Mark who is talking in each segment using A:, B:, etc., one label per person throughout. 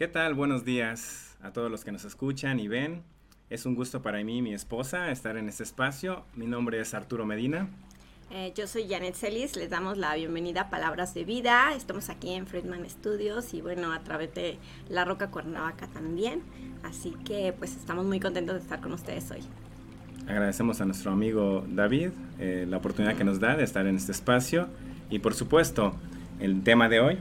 A: ¿Qué tal? Buenos días a todos los que nos escuchan y ven. Es un gusto para mí y mi esposa estar en este espacio. Mi nombre es Arturo Medina.
B: Eh, yo soy Janet Celis, les damos la bienvenida a Palabras de Vida. Estamos aquí en Friedman Studios y bueno, a través de La Roca Cuernavaca también. Así que pues estamos muy contentos de estar con ustedes hoy.
A: Agradecemos a nuestro amigo David eh, la oportunidad que nos da de estar en este espacio y por supuesto el tema de hoy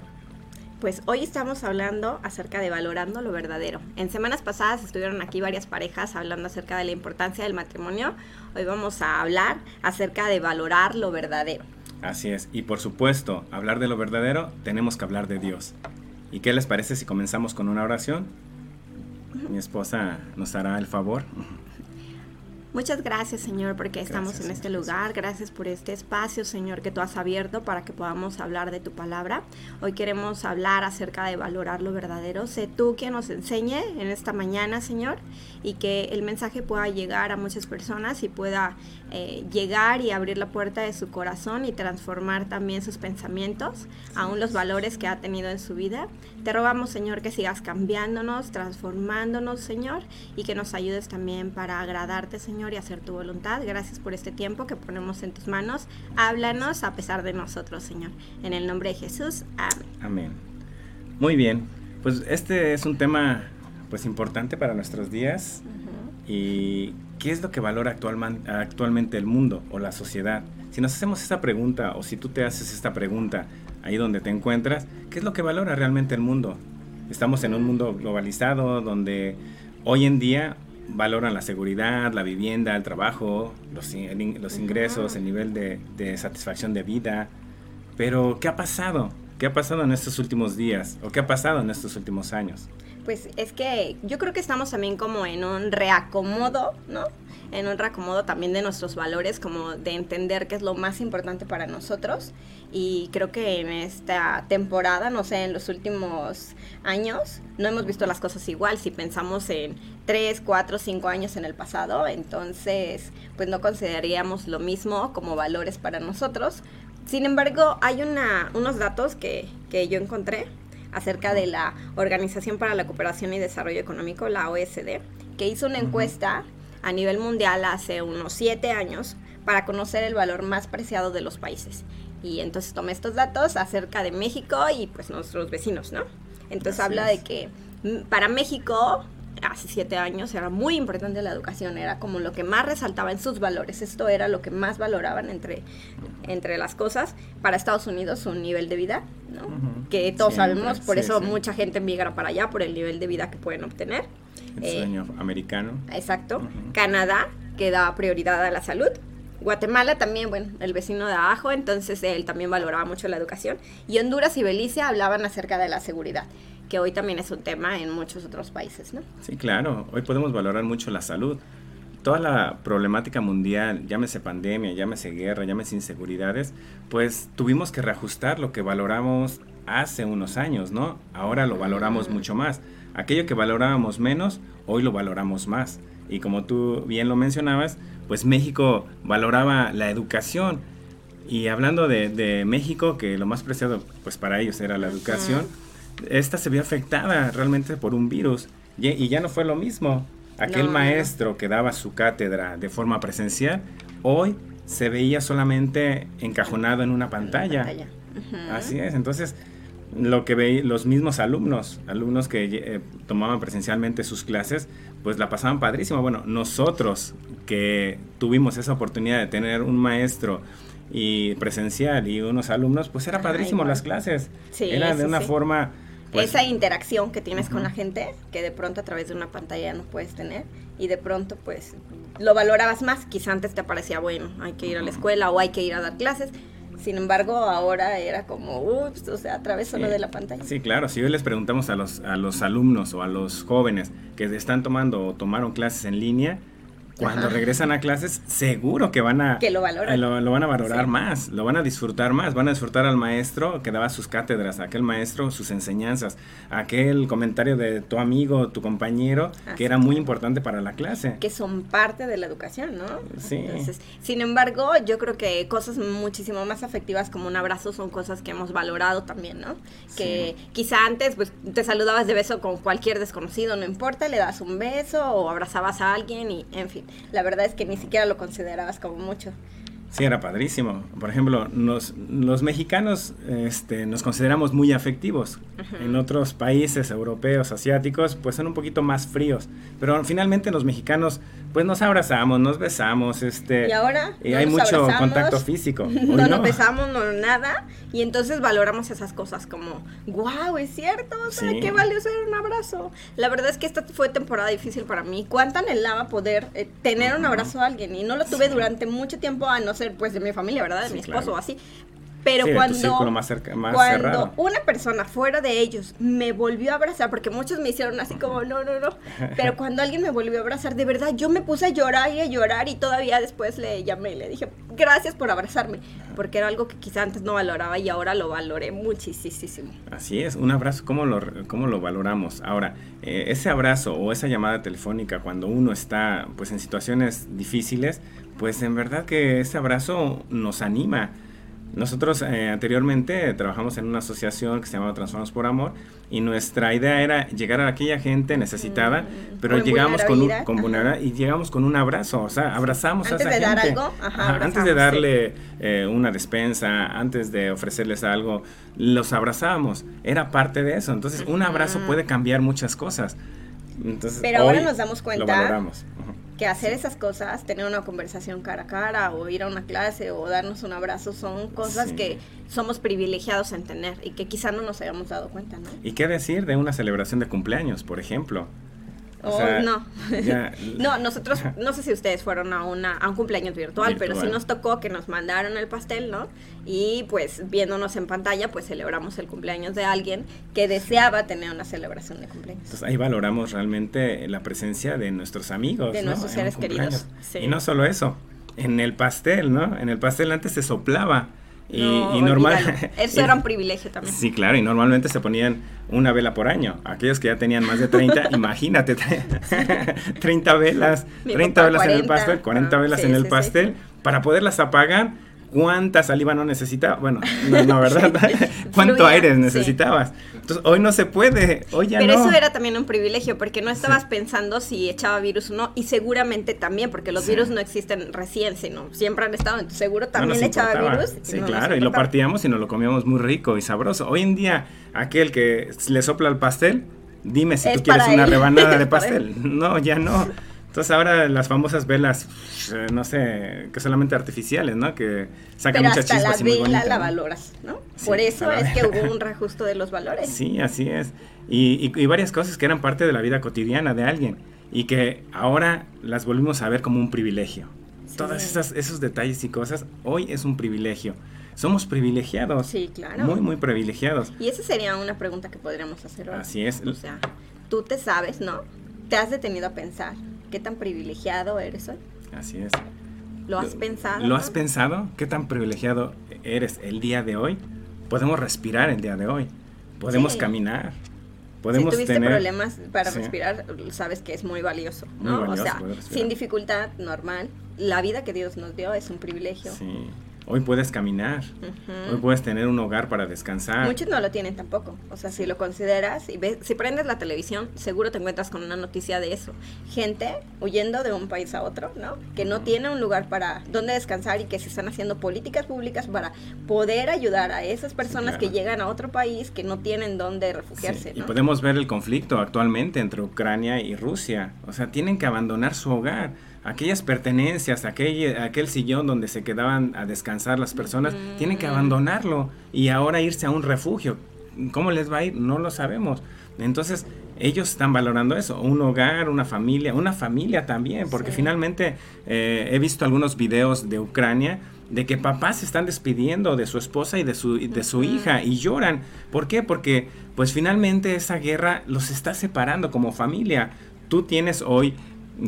B: pues hoy estamos hablando acerca de valorando lo verdadero. En semanas pasadas estuvieron aquí varias parejas hablando acerca de la importancia del matrimonio. Hoy vamos a hablar acerca de valorar lo verdadero.
A: Así es, y por supuesto, hablar de lo verdadero, tenemos que hablar de Dios. ¿Y qué les parece si comenzamos con una oración? Mi esposa nos hará el favor.
B: Muchas gracias, Señor, porque estamos en este lugar. Gracias por este espacio, Señor, que tú has abierto para que podamos hablar de tu palabra. Hoy queremos hablar acerca de valorar lo verdadero. Sé tú quien nos enseñe en esta mañana, Señor, y que el mensaje pueda llegar a muchas personas y pueda eh, llegar y abrir la puerta de su corazón y transformar también sus pensamientos, aún los valores que ha tenido en su vida. Te rogamos, Señor, que sigas cambiándonos, transformándonos, Señor, y que nos ayudes también para agradarte, Señor y hacer tu voluntad. Gracias por este tiempo que ponemos en tus manos. Háblanos a pesar de nosotros, Señor. En el nombre de Jesús. Amén.
A: Amén. Muy bien. Pues este es un tema pues importante para nuestros días. ¿Y qué es lo que valora actualmente el mundo o la sociedad? Si nos hacemos esta pregunta o si tú te haces esta pregunta ahí donde te encuentras, ¿qué es lo que valora realmente el mundo? Estamos en un mundo globalizado donde hoy en día valoran la seguridad, la vivienda, el trabajo, los, los ingresos, el nivel de, de, satisfacción de vida. Pero, ¿qué ha pasado? ¿Qué ha pasado en estos últimos días? ¿O qué ha pasado en estos últimos años?
B: Pues es que yo creo que estamos también como en un reacomodo, ¿no? En un reacomodo también de nuestros valores, como de entender qué es lo más importante para nosotros. Y creo que en esta temporada, no sé, en los últimos años, no hemos visto las cosas igual. Si pensamos en 3, 4, 5 años en el pasado, entonces pues no consideraríamos lo mismo como valores para nosotros. Sin embargo, hay una, unos datos que, que yo encontré acerca de la Organización para la Cooperación y Desarrollo Económico, la OSD, que hizo una encuesta a nivel mundial hace unos siete años para conocer el valor más preciado de los países. Y entonces tomé estos datos acerca de México y pues nuestros vecinos, ¿no? Entonces habla de que mm, para México hace siete años era muy importante la educación, era como lo que más resaltaba en sus valores, esto era lo que más valoraban entre, entre las cosas. Para Estados Unidos un nivel de vida, ¿no? que todos sabemos, por eso mucha gente migra para allá, por el nivel de vida que pueden obtener.
A: El eh, sueño americano.
B: Exacto. Canadá, que da prioridad a la salud. Guatemala también, bueno, el vecino de abajo, entonces él también valoraba mucho la educación. Y Honduras y Belice hablaban acerca de la seguridad que hoy también es un tema en muchos otros países, ¿no?
A: Sí, claro, hoy podemos valorar mucho la salud. Toda la problemática mundial, llámese pandemia, llámese guerra, llámese inseguridades, pues tuvimos que reajustar lo que valoramos hace unos años, ¿no? Ahora lo valoramos mucho más. Aquello que valorábamos menos, hoy lo valoramos más. Y como tú bien lo mencionabas, pues México valoraba la educación. Y hablando de, México, que lo más preciado pues para ellos era la educación, esta se vio afectada realmente por un virus y, ya no fue lo mismo. Aquel maestro que daba su cátedra de forma presencial, hoy se veía solamente encajonado en una pantalla. Así es, entonces lo que veía los mismos alumnos, alumnos que eh, tomaban presencialmente sus clases, pues la pasaban padrísimo. Bueno, nosotros que tuvimos esa oportunidad de tener un maestro y presencial y unos alumnos, pues era padrísimo las clases. era de una forma
B: pues esa interacción que tienes con la gente, que de pronto a través de una pantalla no puedes tener, y de pronto pues lo valorabas más, quizá antes te parecía, bueno, hay que ir a la escuela o hay que ir a dar clases, Sin embargo, ahora era como, ups, o sea, a través solo de la pantalla.
A: Sí, claro. Si hoy les preguntamos a los, a los alumnos o a los jóvenes que están tomando o tomaron clases en línea, cuando regresan a clases, seguro que van a...
B: Que lo valoran.
A: Eh, lo, van a valorar más, lo van a disfrutar más, van a disfrutar al maestro que daba sus cátedras, a aquel maestro sus enseñanzas, aquel comentario de tu amigo, tu compañero, que era muy importante para la clase.
B: Que son parte de la educación, ¿no?
A: Sí. Entonces,
B: sin embargo, yo creo que cosas muchísimo más afectivas como un abrazo son cosas que hemos valorado también, ¿no? Que quizá antes pues te saludabas de beso con cualquier desconocido, no importa, le das un beso o abrazabas a alguien y en fin la verdad es que ni siquiera lo considerabas como mucho.
A: Sí, era padrísimo. Por ejemplo, los, los mexicanos este, nos consideramos muy afectivos. En otros países europeos, asiáticos, pues son un poquito más fríos. Pero finalmente los mexicanos, pues nos abrazamos, nos besamos. Este,
B: y ahora
A: y hay mucho contacto físico.
B: no, nos besamos, no nada. Y entonces valoramos esas cosas como, wow, es cierto, o sea, qué valioso era un abrazo. La verdad es que esta fue temporada difícil para mí. ¿Cuánto anhelaba poder eh, tener un abrazo a alguien? Y no lo tuve durante mucho tiempo a no ser pues de mi familia, ¿verdad? De mi esposo o así. Pero cuando,
A: más
B: cuando una persona fuera de ellos me volvió a abrazar, porque muchos me hicieron así como, no, no, no, pero cuando alguien me volvió a abrazar, de verdad, yo me puse a llorar y a llorar y todavía después le llamé y le dije, gracias por abrazarme, porque era algo que quizá antes no valoraba y ahora lo valoré muchísimo.
A: Así es, un abrazo, ¿cómo lo, cómo lo valoramos? Ahora, eh, ese abrazo o esa llamada telefónica cuando uno está pues en situaciones difíciles, pues en verdad que ese abrazo nos anima. Nosotros eh, anteriormente trabajamos en una asociación que se llamaba Transformamos por Amor y nuestra idea era llegar a aquella gente necesitada, mm, pero llegamos con, un, con y llegamos con un abrazo, o sea, abrazamos
B: a
A: esa
B: gente.
A: Antes
B: de dar algo,
A: antes de darle eh, una despensa, antes de ofrecerles algo, los abrazábamos, era parte de eso. Entonces, un abrazo puede cambiar muchas cosas. Entonces,
B: pero ahora nos damos cuenta que hacer esas cosas, tener una conversación cara a cara o ir a una clase o darnos un abrazo son cosas que somos privilegiados en tener y que quizá no nos hayamos dado cuenta, ¿no?
A: ¿Y qué decir de una celebración de cumpleaños, por ejemplo?
B: Oh, no. no, nosotros, no sé si ustedes fueron a, una, a un cumpleaños virtual, pero sí nos tocó que nos mandaron el pastel, ¿no? Y pues viéndonos en pantalla, pues celebramos el cumpleaños de alguien que deseaba tener una celebración de cumpleaños.
A: Entonces ahí valoramos realmente la presencia de nuestros amigos.
B: De nuestros seres queridos.
A: Y no solo eso, en el pastel, ¿no? En el pastel antes se soplaba y, normal.
B: Eso era un privilegio también.
A: Sí, claro, y normalmente se ponían una vela por año. Aquellos que ya tenían más de 30, imagínate, 30 velas, 30 velas en el pastel, 40 ah, velas en el pastel, para poderlas apagar cuánta saliva no necesitaba. Bueno, no, ¿verdad? ¿Cuánto aire necesitabas? Entonces, hoy no se puede, hoy ya
B: Pero eso era también un privilegio, porque no estabas pensando si echaba virus o no, y seguramente también, porque los virus no existen recién, sino siempre han estado, entonces seguro también echaba virus.
A: Sí, claro, y lo partíamos y nos lo comíamos muy rico y sabroso. Hoy en día, aquel que le sopla el pastel, dime si tú quieres una rebanada de pastel. No, ya no. Entonces ahora las famosas velas, eh, no sé, que solamente artificiales, ¿no? Que sacan muchas chispas
B: la y muy vela la valoras, ¿no? Por eso es que hubo un reajusto de los valores.
A: Sí, así es. Y, y, varias cosas que eran parte de la vida cotidiana de alguien y que ahora las volvimos a ver como un privilegio. Todos esos, esos detalles y cosas hoy es un privilegio. Somos privilegiados.
B: Sí, claro.
A: Muy, muy privilegiados.
B: Y esa sería una pregunta que podríamos hacer hoy.
A: Así es.
B: O sea, tú te sabes, ¿no? Te has detenido a pensar qué tan privilegiado eres hoy.
A: Así es.
B: ¿Lo has pensado?
A: ¿Lo has pensado? ¿Qué tan privilegiado eres el día de hoy? Podemos respirar el día de hoy. Podemos caminar. Podemos
B: si
A: tuviste
B: problemas para respirar, sabes que es muy valioso, ¿no? o sea, sin dificultad, normal. La vida que Dios nos dio es un privilegio.
A: Sí. Hoy puedes caminar, hoy puedes tener un hogar para descansar.
B: Muchos no lo tienen tampoco. O sea, si lo consideras y ves, si prendes la televisión, seguro te encuentras con una noticia de eso. Gente huyendo de un país a otro, ¿no? Que no tiene un lugar para donde descansar y que se están haciendo políticas públicas para poder ayudar a esas personas que llegan a otro país que no tienen dónde refugiarse.
A: Y podemos ver el conflicto actualmente entre Ucrania y Rusia. O sea, tienen que abandonar su hogar aquellas pertenencias, aquel, aquel sillón donde se quedaban a descansar las personas, tienen que abandonarlo y ahora irse a un refugio. ¿Cómo les va a ir? No lo sabemos. Entonces, ellos están valorando eso, un hogar, una familia, una familia también, porque finalmente eh, he visto algunos videos de Ucrania de que papás se están despidiendo de su esposa y de su, de su hija y lloran. ¿Por qué? Porque pues finalmente esa guerra los está separando como familia. Tú tienes hoy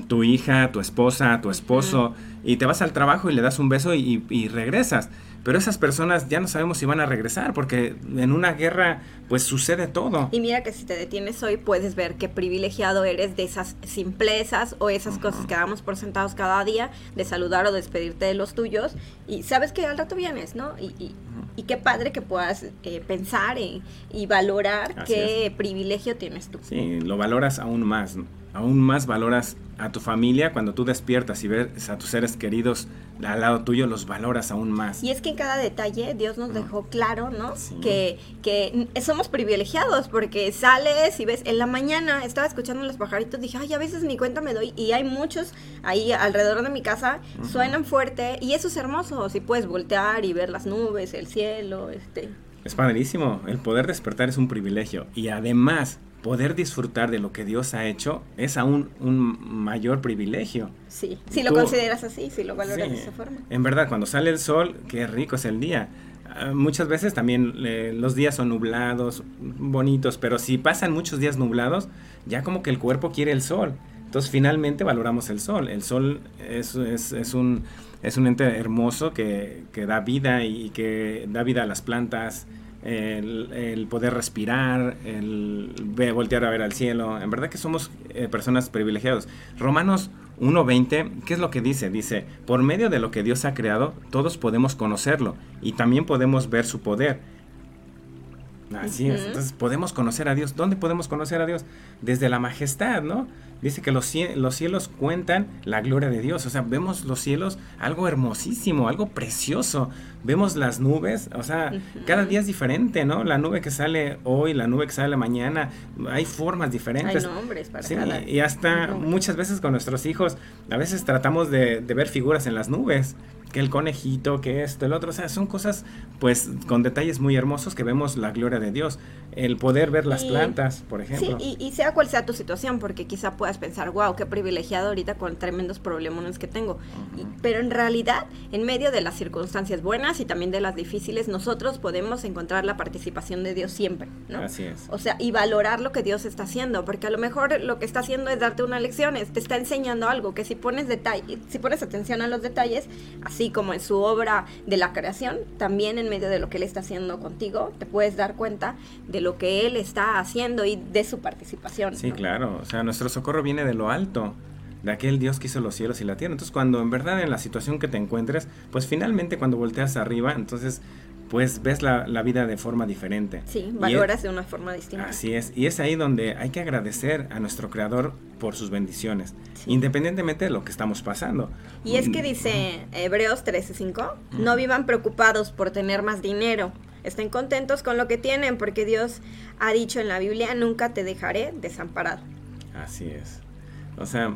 A: tu hija, tu esposa, tu esposo, y te vas al trabajo y le das un beso y, y regresas. Pero esas personas ya no sabemos si van a regresar, porque en una guerra pues sucede todo.
B: Y mira que si te detienes hoy puedes ver qué privilegiado eres de esas simplezas o esas cosas que damos por sentados cada día, de saludar o despedirte de los tuyos, y sabes que al rato vienes, ¿no? Y, y, y qué padre que puedas eh, pensar y, y valorar qué privilegio tienes tú.
A: Sí, lo valoras aún más, aún más valoras a tu familia cuando tú despiertas y ves a tus seres queridos al lado tuyo, los valoras aún más.
B: Y es que en cada detalle Dios nos dejó claro, ¿no? Que, que somos privilegiados porque sales y ves, en la mañana estaba escuchando los pajaritos, dije, ay, a veces ni cuenta me doy, y hay muchos ahí alrededor de mi casa, suenan fuerte, y eso es hermoso, si puedes voltear y ver las nubes, el cielo, este...
A: Es padrísimo, el poder despertar es un privilegio, y además poder disfrutar de lo que Dios ha hecho es aún un mayor privilegio.
B: Sí, si lo consideras así, si lo valoras de esa forma.
A: En verdad, cuando sale el sol, qué rico es el día. Ah, muchas veces también eh, los días son nublados, bonitos, pero si pasan muchos días nublados, ya como que el cuerpo quiere el sol. Entonces finalmente valoramos el sol. El sol es, es, un, es un ente hermoso que, que da vida y que da vida a las plantas, el, poder respirar, el voltear a ver al cielo. En verdad que somos eh, personas privilegiadas. Romanos 1.20, ¿qué es lo que dice? Dice, por medio de lo que Dios ha creado, todos podemos conocerlo y también podemos ver su poder. Así es, entonces podemos conocer a Dios. ¿Dónde podemos conocer a Dios? Desde la majestad, ¿no? Dice que los, los cielos cuentan la gloria de Dios. O sea, vemos los cielos algo hermosísimo, algo precioso. Vemos las nubes, o sea, cada día es diferente, ¿no? La nube que sale hoy, la nube que sale mañana, hay formas diferentes.
B: Hay nombres para
A: sí, Y hasta muchas veces con nuestros hijos, a veces tratamos de, de ver figuras en las nubes que el conejito, que esto, el otro, o sea, son cosas pues con detalles muy hermosos que vemos la gloria de Dios, el poder ver las plantas, por ejemplo.
B: Sí, y, sea cual sea tu situación, porque quizá puedas pensar, wow, qué privilegiado ahorita con tremendos problemas que tengo, pero en realidad, en medio de las circunstancias buenas y también de las difíciles, nosotros podemos encontrar la participación de Dios siempre, ¿no?
A: Así es.
B: O sea, y valorar lo que Dios está haciendo, porque a lo mejor lo que está haciendo es darte una lección, te está enseñando algo, que si pones detalle, si pones atención a los detalles, así como en su obra de la creación, también en medio de lo que Él está haciendo contigo, te puedes dar cuenta de lo que Él está haciendo y de su participación.
A: Sí, claro, o sea, nuestro socorro viene de lo alto de aquel Dios que hizo los cielos y la tierra. Entonces, cuando en verdad en la situación que te encuentres, pues finalmente cuando volteas arriba, entonces pues ves la, vida de forma diferente.
B: Sí, valoras de una forma distinta.
A: Así es, y es ahí donde hay que agradecer a nuestro Creador por sus bendiciones, independientemente de lo que estamos pasando.
B: Y es que mm, dice Hebreos 13:5, no vivan preocupados por tener más dinero, estén contentos con lo que tienen, porque Dios ha dicho en la Biblia, nunca te dejaré desamparado.
A: Así es. O sea,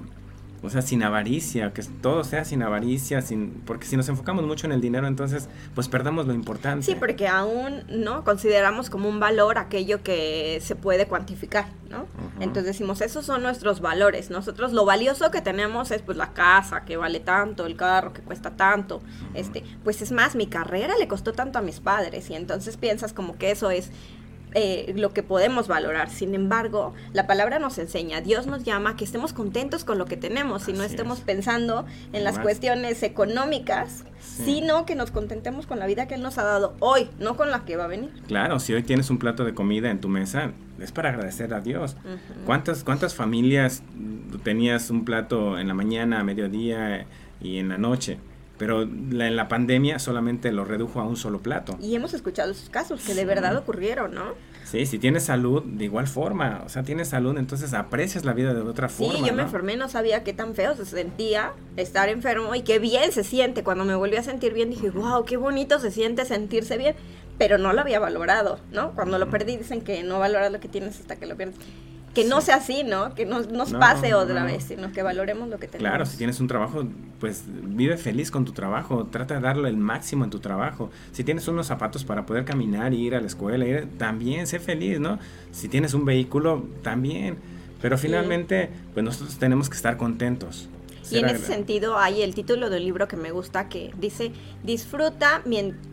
A: o sea, sin avaricia, que todo sea sin avaricia, sin, porque si nos enfocamos mucho en el dinero, entonces pues perdemos lo importante.
B: Sí, porque aún no consideramos como un valor aquello que se puede cuantificar, ¿no? Entonces decimos, esos son nuestros valores. Nosotros lo valioso que tenemos es pues la casa que vale tanto, el carro que cuesta tanto, este, pues es más, mi carrera le costó tanto a mis padres y entonces piensas como que eso es eh, lo que podemos valorar. Sin embargo, la palabra nos enseña, Dios nos llama a que estemos contentos con lo que tenemos y no estemos pensando en las cuestiones económicas, sino que nos contentemos con la vida que Él nos ha dado hoy, no con la que va a venir.
A: Claro, si hoy tienes un plato de comida en tu mesa, es para agradecer a Dios. ¿Cuántas, ¿Cuántas familias tenías un plato en la mañana, a mediodía y en la noche? Pero en la pandemia solamente lo redujo a un solo plato.
B: Y hemos escuchado esos casos que de verdad ocurrieron, ¿no?
A: Sí, si tienes salud, de igual forma, o sea, tienes salud, entonces aprecias la vida de otra forma.
B: Sí, yo me enfermé, no sabía qué tan feo se sentía estar enfermo y qué bien se siente. Cuando me volví a sentir bien, dije, wow, qué bonito se siente sentirse bien, pero no lo había valorado, ¿no? Cuando lo perdí, dicen que no valoras lo que tienes hasta que lo pierdes que no sea así, ¿no? Que no, nos pase otra vez, sino que valoremos lo que tenemos.
A: Claro, si tienes un trabajo, pues vive feliz con tu trabajo, trata de darle el máximo en tu trabajo. Si tienes unos zapatos para poder caminar y ir a la escuela, ir, también sé feliz, ¿no? Si tienes un vehículo, también. Pero finalmente, pues nosotros tenemos que estar contentos.
B: y en ese sentido hay el título del libro que me gusta que dice, disfruta mientras...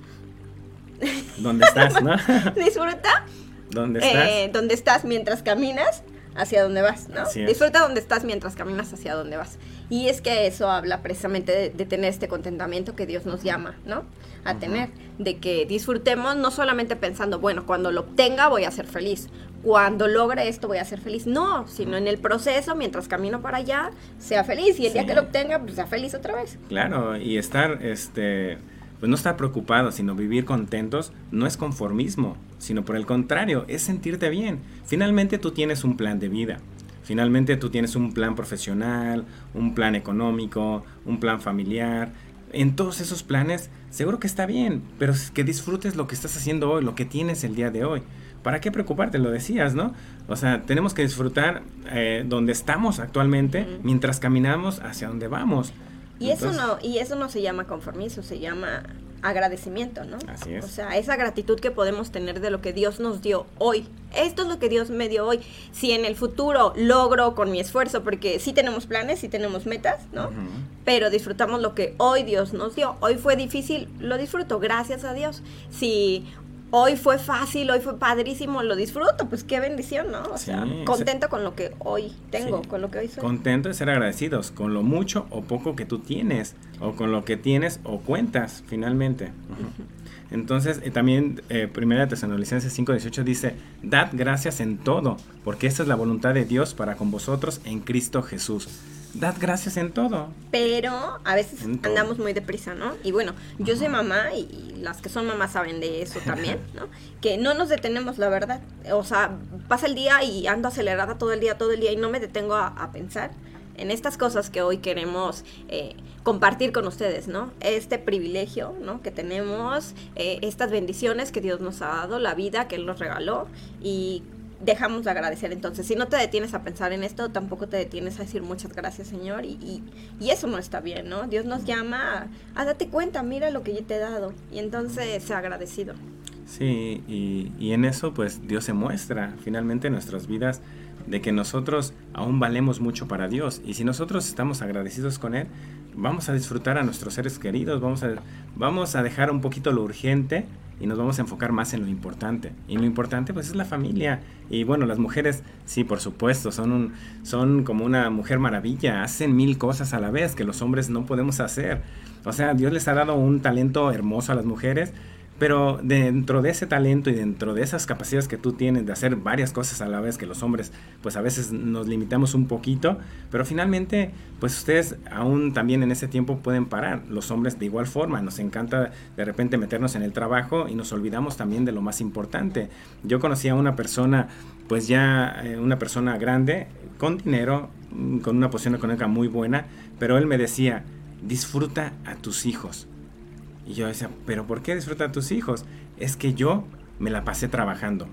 A: ¿Dónde estás, no?
B: disfruta.
A: ¿Dónde estás?
B: Eh, donde estás mientras caminas hacia donde vas, ¿no? Disfruta donde estás mientras caminas hacia donde vas. Y es que eso habla precisamente de, tener este contentamiento que Dios nos llama, ¿no? A tener, de que disfrutemos no solamente pensando, bueno, cuando lo obtenga voy a ser feliz, cuando logre esto voy a ser feliz, no, sino en el proceso, mientras camino para allá, sea feliz y el día que lo obtenga, pues sea feliz otra vez.
A: Claro, y estar, este, pues no estar preocupado, sino vivir contentos, no es conformismo, sino por el contrario, es sentirte bien. Finalmente tú tienes un plan de vida. Finalmente tú tienes un plan profesional, un plan económico, un plan familiar. En todos esos planes, seguro que está bien, pero que disfrutes lo que estás haciendo hoy, lo que tienes el día de hoy. ¿Para qué preocuparte? Lo decías, ¿no? O sea, tenemos que disfrutar eh, donde estamos actualmente mientras caminamos hacia donde vamos.
B: Y eso no, y eso no se llama conformismo, se llama agradecimiento, ¿no?
A: Así es.
B: O sea, esa gratitud que podemos tener de lo que Dios nos dio hoy. Esto es lo que Dios me dio hoy. Si en el futuro logro con mi esfuerzo, porque sí tenemos planes, sí tenemos metas, ¿no? Pero disfrutamos lo que hoy Dios nos dio. Hoy fue difícil, lo disfruto, gracias a Dios. Si hoy fue fácil, hoy fue padrísimo, lo disfruto, pues qué bendición, ¿no? O sea, contento con lo que hoy tengo, con lo que hoy soy.
A: Contento de ser agradecidos con lo mucho o poco que tú tienes, o con lo que tienes o cuentas, finalmente. Entonces, eh, también eh, Primera Tesalonicenses 5:18 dice, dad gracias en todo, porque esta es la voluntad de Dios para con vosotros en Cristo Jesús. Dad gracias en todo.
B: Pero a veces andamos muy deprisa, ¿no? Y bueno, yo soy mamá y, las que son mamás saben de eso también, ¿no? que no nos detenemos, la verdad. O sea, pasa el día y ando acelerada todo el día, todo el día y no me detengo a, pensar en estas cosas que hoy queremos eh, compartir con ustedes, ¿no? Este privilegio, ¿no? Que tenemos, eh, estas bendiciones que Dios nos ha dado, la vida que Él nos regaló y dejamos de agradecer. Entonces, si no te detienes a pensar en esto, tampoco te detienes a decir muchas gracias, Señor. Y, y, eso no está bien, ¿no? Dios nos llama a, date cuenta, mira lo que yo te he dado. Y entonces, sea agradecido.
A: Sí, y, y en eso, pues Dios se muestra finalmente en nuestras vidas de que nosotros aún valemos mucho para Dios. Y si nosotros estamos agradecidos con Él, vamos a disfrutar a nuestros seres queridos, vamos a, vamos a dejar un poquito lo urgente y nos vamos a enfocar más en lo importante. Y lo importante pues es la familia. Y bueno, las mujeres, sí, por supuesto, son, un, son como una mujer maravilla, hacen mil cosas a la vez que los hombres no podemos hacer. O sea, Dios les ha dado un talento hermoso a las mujeres pero dentro de ese talento y dentro de esas capacidades que tú tienes de hacer varias cosas a la vez que los hombres, pues a veces nos limitamos un poquito, pero finalmente, pues ustedes aún también en ese tiempo pueden parar. Los hombres de igual forma, nos encanta de repente meternos en el trabajo y nos olvidamos también de lo más importante. Yo conocí a una persona, pues ya eh, una persona grande, con dinero, con una posición económica muy buena, pero él me decía, disfruta a tus hijos y yo decía, pero ¿por qué disfruta a tus hijos? Es que yo me la pasé trabajando.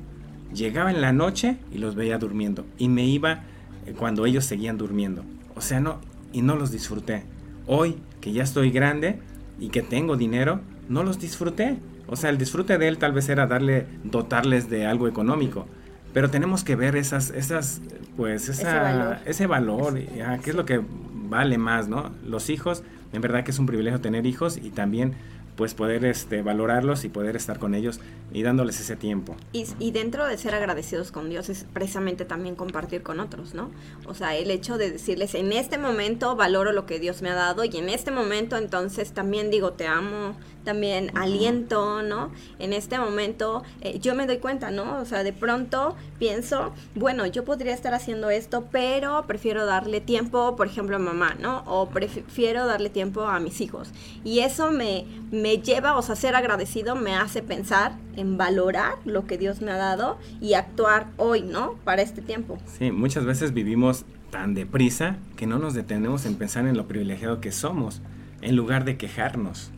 A: Llegaba en la noche y los veía durmiendo. Y me iba eh, cuando ellos seguían durmiendo. O sea, no, y no los disfruté. Hoy, que ya estoy grande y que tengo dinero, no los disfruté. O sea, el disfrute de él tal vez era darle, dotarles de algo económico. Pero tenemos que ver esas, esas, pues, ese valor, ese valor qué es lo que vale más, ¿no? Los hijos, en verdad que es un privilegio tener hijos y también pues poder este, valorarlos y poder estar con ellos y dándoles ese tiempo.
B: Y, dentro de ser agradecidos con Dios es precisamente también compartir con otros, ¿no? O sea, el hecho de decirles, en este momento valoro lo que Dios me ha dado y en este momento entonces también digo, te amo, también aliento, ¿no? En este momento eh, yo me doy cuenta, ¿no? O sea, de pronto pienso, bueno, yo podría estar haciendo esto, pero prefiero darle tiempo, por ejemplo, a mamá, ¿no? O prefiero darle tiempo a mis hijos. Y eso me, me lleva, o sea, ser agradecido me hace pensar en valorar lo que Dios me ha dado y actuar hoy, ¿no? Para este tiempo.
A: Sí, muchas veces vivimos tan deprisa que no nos detenemos en pensar en lo privilegiado que somos, en lugar de quejarnos.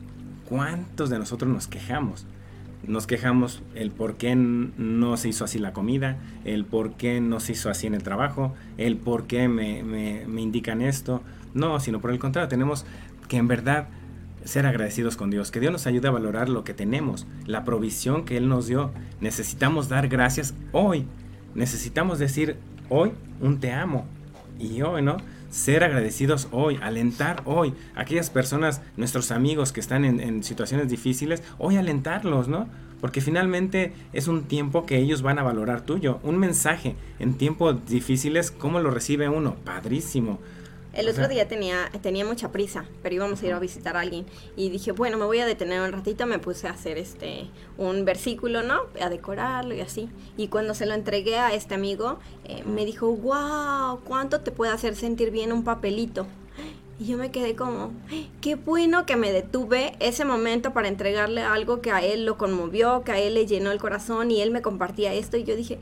A: ¿Cuántos de nosotros nos quejamos? Nos quejamos el por qué no se hizo así la comida, el por qué no se hizo así en el trabajo, el por qué me, me, me indican esto. No, sino por el contrario, tenemos que en verdad ser agradecidos con Dios, que Dios nos ayude a valorar lo que tenemos, la provisión que Él nos dio. Necesitamos dar gracias hoy. Necesitamos decir hoy un te amo. Y hoy, ¿no? ser agradecidos hoy, alentar hoy. Aquellas personas, nuestros amigos que están en, en situaciones difíciles, hoy alentarlos, ¿no? porque finalmente es un tiempo que ellos van a valorar tuyo. Un mensaje en tiempos difíciles, ¿cómo lo recibe uno? Padrísimo.
B: El otro día tenía, tenía mucha prisa, pero íbamos a ir a visitar a alguien y dije, bueno, me voy a detener un ratito, me puse a hacer este un versículo, ¿no? A decorarlo y así. Y cuando se lo entregué a este amigo, eh, me dijo, wow, ¿cuánto te puede hacer sentir bien un papelito? Y yo me quedé como, qué bueno que me detuve ese momento para entregarle algo que a él lo conmovió, que a él le llenó el corazón y él me compartía esto y yo dije,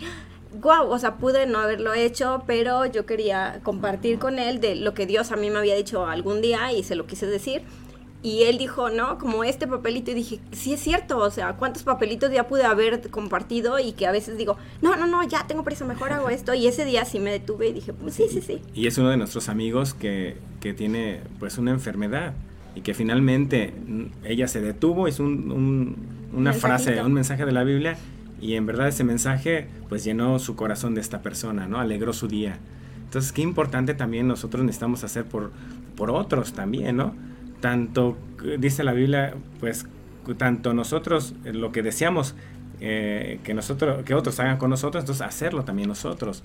B: wow, o sea, pude no haberlo hecho, pero yo quería compartir con él de lo que Dios a mí me había dicho algún día y se lo quise decir. Y él dijo, no, como este papelito. Y dije, sí es cierto, o sea, ¿cuántos papelitos ya pude haber compartido? Y que a veces digo, no, no, no, ya tengo prisa, mejor hago esto. Y ese día sí me detuve y dije, pues sí, sí, sí.
A: Y es uno de nuestros amigos que, que tiene pues una enfermedad y que finalmente mm, ella se detuvo, hizo un, una frase, un mensaje de la Biblia y en verdad ese mensaje pues llenó su corazón de esta persona, ¿no? Alegró su día. Entonces, qué importante también nosotros necesitamos hacer por, por otros también, ¿no? tanto, dice la Biblia, pues tanto nosotros eh, lo que deseamos eh, que, nosotros, que otros hagan con nosotros, entonces hacerlo también nosotros.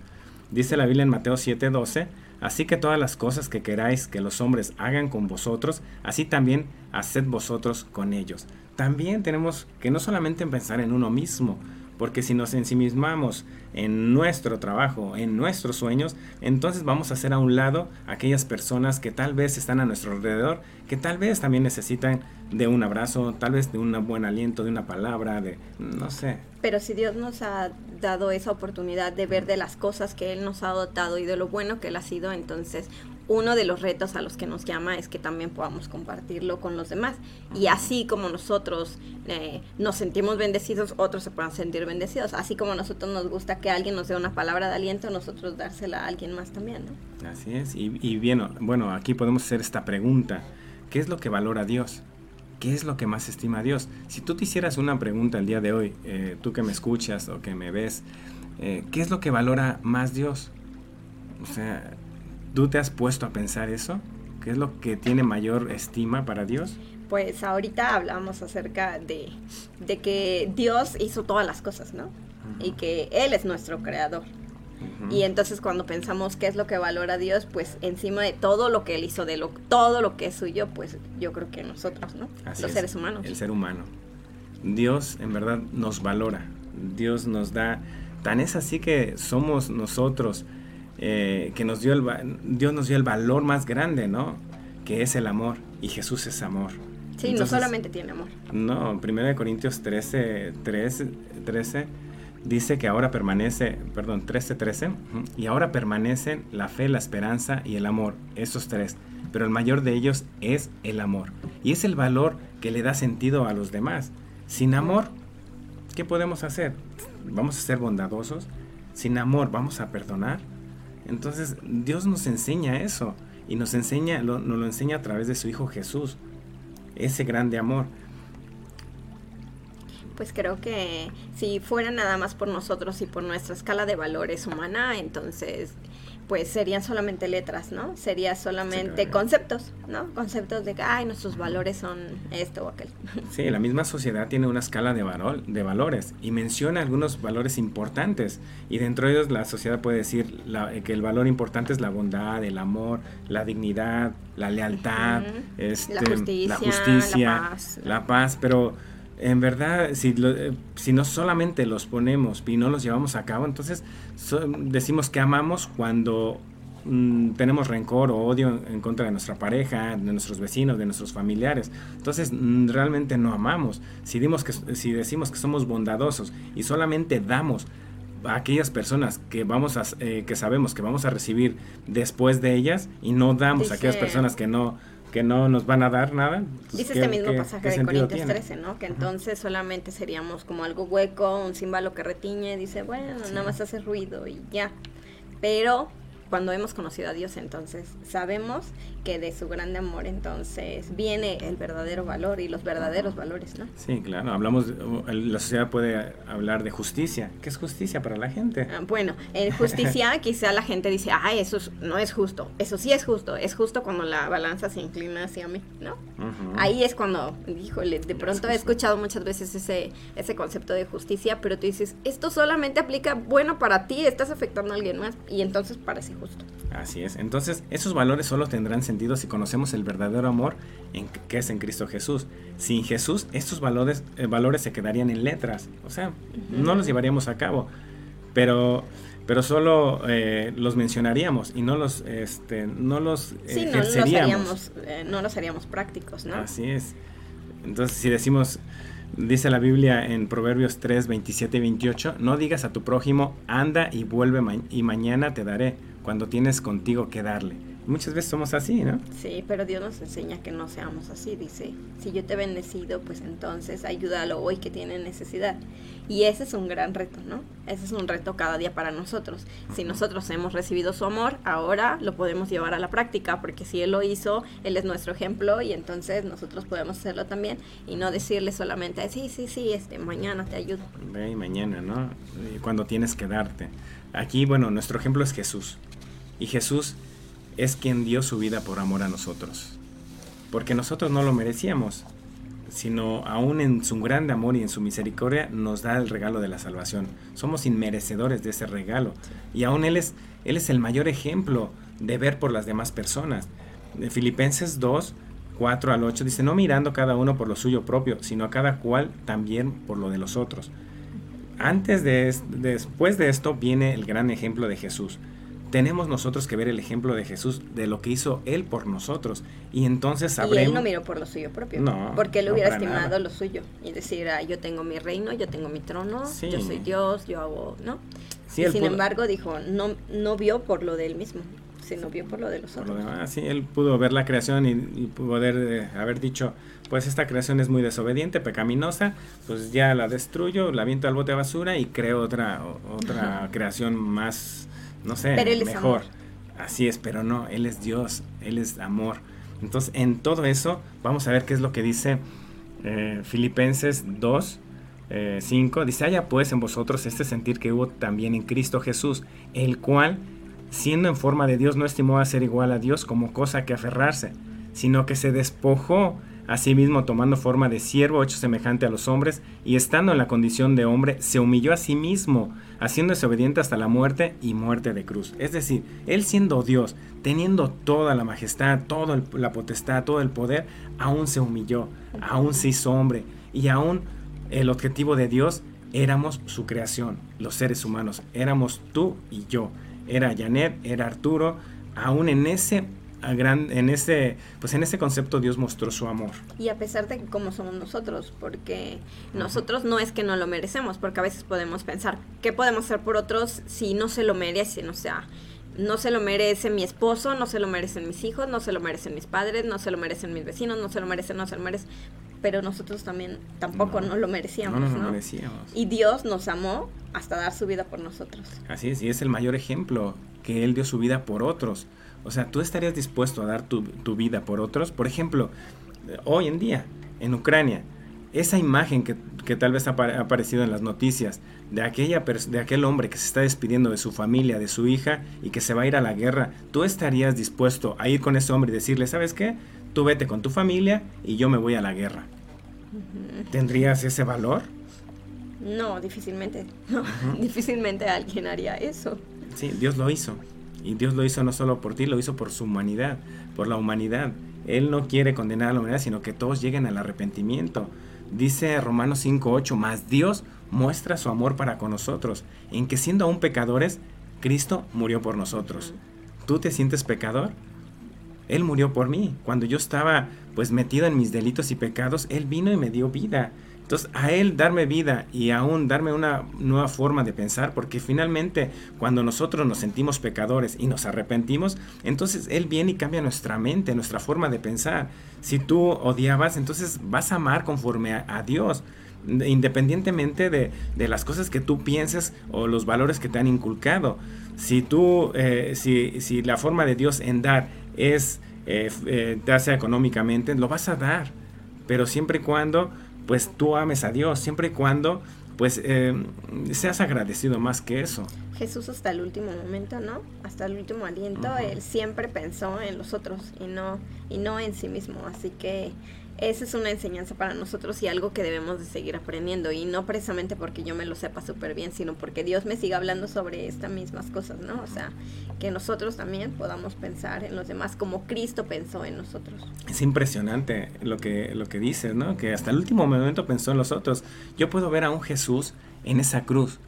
A: Dice la Biblia en Mateo 7:12, así que todas las cosas que queráis que los hombres hagan con vosotros, así también haced vosotros con ellos. También tenemos que no solamente pensar en uno mismo, porque si nos ensimismamos en nuestro trabajo, en nuestros sueños, entonces vamos a hacer a un lado aquellas personas que tal vez están a nuestro alrededor, que tal vez también necesitan de un abrazo, tal vez de un buen aliento, de una palabra, de no sé.
B: Pero si Dios nos ha dado esa oportunidad de ver de las cosas que Él nos ha dotado y de lo bueno que Él ha sido, entonces uno de los retos a los que nos llama es que también podamos compartirlo con los demás. Y así como nosotros eh, nos sentimos bendecidos, otros se puedan sentir bendecidos. Así como a nosotros nos gusta que alguien nos dé una palabra de aliento, nosotros dársela a alguien más también. ¿no?
A: Así es. Y, y bien, bueno, aquí podemos hacer esta pregunta. ¿Qué es lo que valora Dios? ¿Qué es lo que más estima a Dios? Si tú te hicieras una pregunta el día de hoy, eh, tú que me escuchas o que me ves, eh, ¿qué es lo que valora más Dios? O sea, ¿Tú te has puesto a pensar eso? ¿Qué es lo que tiene mayor estima para Dios?
B: Pues ahorita hablamos acerca de, que Dios hizo todas las cosas, ¿no? Y que Él es nuestro creador. Y entonces cuando pensamos qué es lo que valora Dios, pues encima de todo lo que Él hizo, de lo, todo lo que es suyo, pues yo creo que nosotros, ¿no? Los seres humanos.
A: El ser humano. Dios en verdad nos valora. Dios nos da... Tan es así que somos nosotros eh, que nos dio el, Dios nos dio el valor más grande, ¿no? Que es el amor. Y Jesús es amor.
B: Sí, no solamente tiene amor.
A: No, 1 Corintios 13, 13, 13 dice que ahora permanece, perdón, 13, 13, y ahora permanecen la fe, la esperanza y el amor, esos tres. Pero el mayor de ellos es el amor. Y es el valor que le da sentido a los demás. Sin amor, ¿qué podemos hacer? ¿Vamos a ser bondadosos? Sin amor, ¿vamos a perdonar? Entonces Dios nos enseña eso y nos enseña, nos lo enseña a través de su Hijo Jesús, ese grande amor.
B: Pues creo que si fuera nada más por nosotros y por nuestra escala de valores humana, entonces pues serían solamente letras, ¿no? Sería solamente conceptos, ¿no? Conceptos de que, ay, nuestros valores son esto o aquel.
A: Sí, la misma sociedad tiene una escala de, valor, de valores y menciona algunos valores importantes y dentro de ellos la sociedad puede decir que el valor importante es la bondad, el amor, la dignidad, la lealtad, este, la justicia, la, paz, la paz, pero en verdad, si, eh, si no solamente los ponemos y no los llevamos a cabo, entonces decimos que amamos cuando mm, tenemos rencor o odio en, contra de nuestra pareja, de nuestros vecinos, de nuestros familiares. Entonces mm, realmente no amamos. Si, dimos que, si decimos que somos bondadosos y solamente damos a aquellas personas que vamos a, eh, que sabemos que vamos a recibir después de ellas y no damos a aquellas personas que no que no nos van a dar nada.
B: Dice este mismo pasaje de Corintios 13, ¿no? Que entonces solamente seríamos como algo hueco, un símbolo que retiñe, dice, bueno, nada más hace ruido y ya. Pero cuando hemos conocido a Dios, entonces sabemos que de su grande amor entonces viene el verdadero valor y los verdaderos valores, ¿no?
A: Sí, claro, hablamos, la sociedad puede hablar de justicia. ¿Qué es justicia para la gente?
B: Ah, bueno, en justicia quizá la gente dice, ay, eso no es justo, eso sí es justo, es justo cuando la balanza se inclina hacia mí, ¿no? Ahí es cuando, híjole, de pronto he escuchado muchas veces ese, ese concepto de justicia, pero tú dices, esto solamente aplica bueno para ti, estás afectando a alguien más y entonces parece justo.
A: Así es, entonces esos valores solo tendrán sentido si conocemos el verdadero amor en, que es en Cristo Jesús. Sin Jesús, estos valores, eh, valores se quedarían en letras, o sea, no los llevaríamos a cabo, pero, pero solo eh, los mencionaríamos y no los, este, no los
B: sí, no los, haríamos, eh, no los haríamos prácticos, ¿no?
A: Así es. Entonces, si decimos, dice la Biblia en Proverbios 3, 27 y 28, no digas a tu prójimo, anda y vuelve y mañana te daré, cuando tienes contigo que darle Muchas veces somos así, ¿no?
B: Sí, pero Dios nos enseña que no seamos así. Dice, si yo te he bendecido, pues entonces ayúdalo hoy que tiene necesidad. Y ese es un gran reto, ¿no? Ese es un reto cada día para nosotros. Si nosotros hemos recibido su amor, ahora lo podemos llevar a la práctica, porque si Él lo hizo, Él es nuestro ejemplo y entonces nosotros podemos hacerlo también y no decirle solamente, sí, sí, sí, este, mañana te ayudo.
A: Ve y mañana, ¿no? Cuando tienes que darte. Aquí, bueno, nuestro ejemplo es Jesús. Y Jesús es quien dio su vida por amor a nosotros. Porque nosotros no lo merecíamos, sino aún en su grande amor y en su misericordia nos da el regalo de la salvación. Somos inmerecedores de ese regalo. Y aún Él es, Él es el mayor ejemplo de ver por las demás personas. De Filipenses 2, 4 al 8 dice, no mirando cada uno por lo suyo propio, sino a cada cual también por lo de los otros. Antes de, después de esto viene el gran ejemplo de Jesús tenemos nosotros que ver el ejemplo de Jesús de lo que hizo Él por nosotros. Y entonces sabremos...
B: Y Él no miró por lo suyo propio. No. Porque Él hubiera estimado lo suyo. Y decir, ah, yo tengo mi reino, yo tengo mi trono, yo soy Dios, yo hago... ¿No? y sin embargo dijo, no, no vio por lo de Él mismo sino vio por lo de los otros.
A: sí, él pudo ver la creación y, poder eh, haber dicho, pues esta creación es muy desobediente, pecaminosa, pues ya la destruyo, la viento al bote de basura y creo otra, otra creación más no sé, mejor. Así es, pero no, Él es Dios, Él es amor. Entonces, en todo eso, vamos a ver qué es lo que dice eh, Filipenses 2, 5. Eh, dice, haya pues en vosotros este sentir que hubo también en Cristo Jesús, el cual, siendo en forma de Dios, no estimó a ser igual a Dios como cosa que aferrarse, sino que se despojó Asimismo, tomando forma de siervo hecho semejante a los hombres, y estando en la condición de hombre, se humilló a sí mismo, haciéndose obediente hasta la muerte y muerte de cruz. Es decir, él siendo Dios, teniendo toda la majestad, toda la potestad, todo el poder, aún se humilló, aún se hizo hombre, y aún el objetivo de Dios éramos su creación, los seres humanos, éramos tú y yo, era Janet, era Arturo, aún en ese gran, en ese pues en ese concepto Dios mostró su amor.
B: Y a pesar de cómo somos nosotros, porque nosotros no es que no lo merecemos, porque a veces podemos pensar, ¿qué podemos hacer por otros si no se lo merecen? O sea, no se lo merece mi esposo, no se lo merecen mis hijos, no se lo merecen mis padres, no se lo merecen mis vecinos, no se lo merecen, no se lo merecen, pero nosotros también tampoco no, lo merecíamos. No, lo merecíamos. Y Dios nos amó hasta dar su vida por nosotros.
A: Así es, y es el mayor ejemplo que Él dio su vida por otros. O sea, ¿tú estarías dispuesto a dar tu, vida por otros? Por ejemplo, hoy en día, en Ucrania, esa imagen que, tal vez ha, aparecido en las noticias de, aquella de aquel hombre que se está despidiendo de su familia, de su hija y que se va a ir a la guerra, ¿tú estarías dispuesto a ir con ese hombre y decirle, ¿sabes qué? Tú vete con tu familia y yo me voy a la guerra. ¿Tendrías ese valor?
B: No, difícilmente. Difícilmente alguien haría eso.
A: Sí, Dios lo hizo. Y Dios lo hizo no solo por ti, lo hizo por su humanidad, por la humanidad. Él no quiere condenar a la humanidad, sino que todos lleguen al arrepentimiento. Dice Romanos 5.8, más Dios muestra su amor para con nosotros, en que siendo aún pecadores, Cristo murió por nosotros. ¿Tú te sientes pecador? Él murió por mí. Cuando yo estaba pues metido en mis delitos y pecados, Él vino y me dio vida. Entonces, a Él darme vida y aún darme una nueva forma de pensar, porque finalmente cuando nosotros nos sentimos pecadores y nos arrepentimos, entonces Él viene y cambia nuestra mente, nuestra forma de pensar. Si tú odiabas, entonces vas a amar conforme a, Dios independientemente de, las cosas que tú pienses o los valores que te han inculcado. Si tú, eh, si, si la forma de Dios en dar es eh, eh, sea económicamente, lo vas a dar, pero siempre y cuando pues tú ames a Dios, siempre y cuando pues eh, seas agradecido más que eso.
B: Jesús hasta el último momento, ¿no? Hasta el último aliento, él siempre pensó en los otros y no, y no en sí mismo. Así que esa es una enseñanza para nosotros y algo que debemos de seguir aprendiendo y no precisamente porque yo me lo sepa súper bien, sino porque Dios me siga hablando sobre estas mismas cosas, ¿no? O sea, que nosotros también podamos pensar en los demás como Cristo pensó en nosotros.
A: Es impresionante lo que, lo que dices, ¿no? Que hasta el último momento pensó en los otros. Yo puedo ver a un Jesús en esa cruz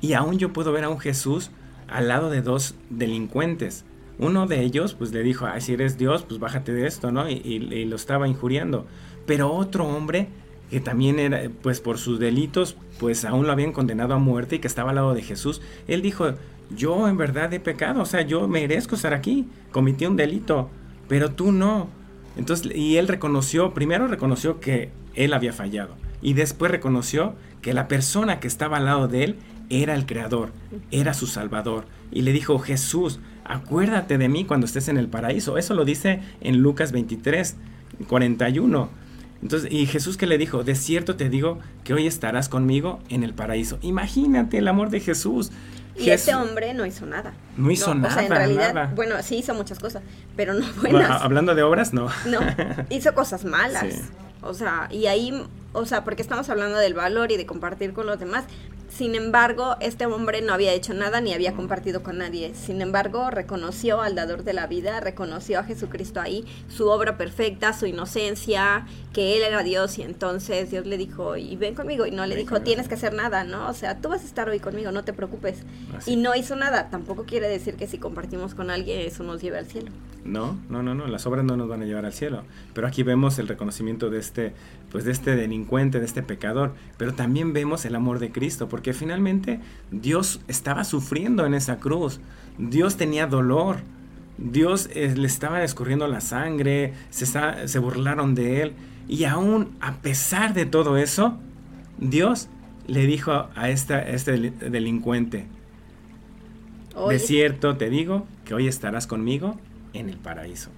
A: y aún yo puedo ver a un Jesús al lado de dos delincuentes uno de ellos, pues le dijo, ay, si eres Dios, pues bájate de esto, ¿no? Y, lo estaba injuriando. Pero otro hombre, que también era, pues por sus delitos, pues aún lo habían condenado a muerte y que estaba al lado de Jesús, él dijo, yo en verdad he pecado, o sea, yo merezco estar aquí, cometí un delito, pero tú no. Entonces, y él reconoció, primero reconoció que él había fallado, y después reconoció que la persona que estaba al lado de él era el Creador, era su Salvador. Y le dijo, Jesús, acuérdate de mí cuando estés en el paraíso. Eso lo dice en Lucas 23, 41. Entonces, y Jesús que le dijo, de cierto te digo que hoy estarás conmigo en el paraíso. Imagínate el amor de Jesús.
B: Y ese hombre no hizo nada.
A: No hizo nada. O sea, en realidad,
B: bueno, sí hizo muchas cosas, pero no buenas.
A: hablando de obras, no.
B: No, hizo cosas malas. O sea, y ahí, o sea, porque estamos hablando del valor y de compartir con los demás, sin embargo, este hombre no había hecho nada ni había compartido con nadie. Sin embargo, reconoció al dador de la vida, reconoció a Jesucristo ahí, su obra perfecta, su inocencia, que él era Dios y entonces Dios le dijo, y ven conmigo, y no le dijo, tienes que hacer nada, ¿no? O sea, tú vas a estar hoy conmigo, no te preocupes. Y no hizo nada. Tampoco quiere decir que si compartimos con alguien eso nos lleve al cielo.
A: No, no, no, no, las obras no nos van a llevar al cielo. Pero aquí vemos el reconocimiento de este, pues de este delincuente, de este pecador, pero también vemos el amor de Cristo, porque finalmente Dios estaba sufriendo en esa cruz, Dios tenía dolor, Dios eh, le estaba escurriendo la sangre, se, se burlaron de él, y aún a pesar de todo eso, Dios le dijo a, esta, este delincuente, de cierto te digo que hoy estarás conmigo en el paraíso.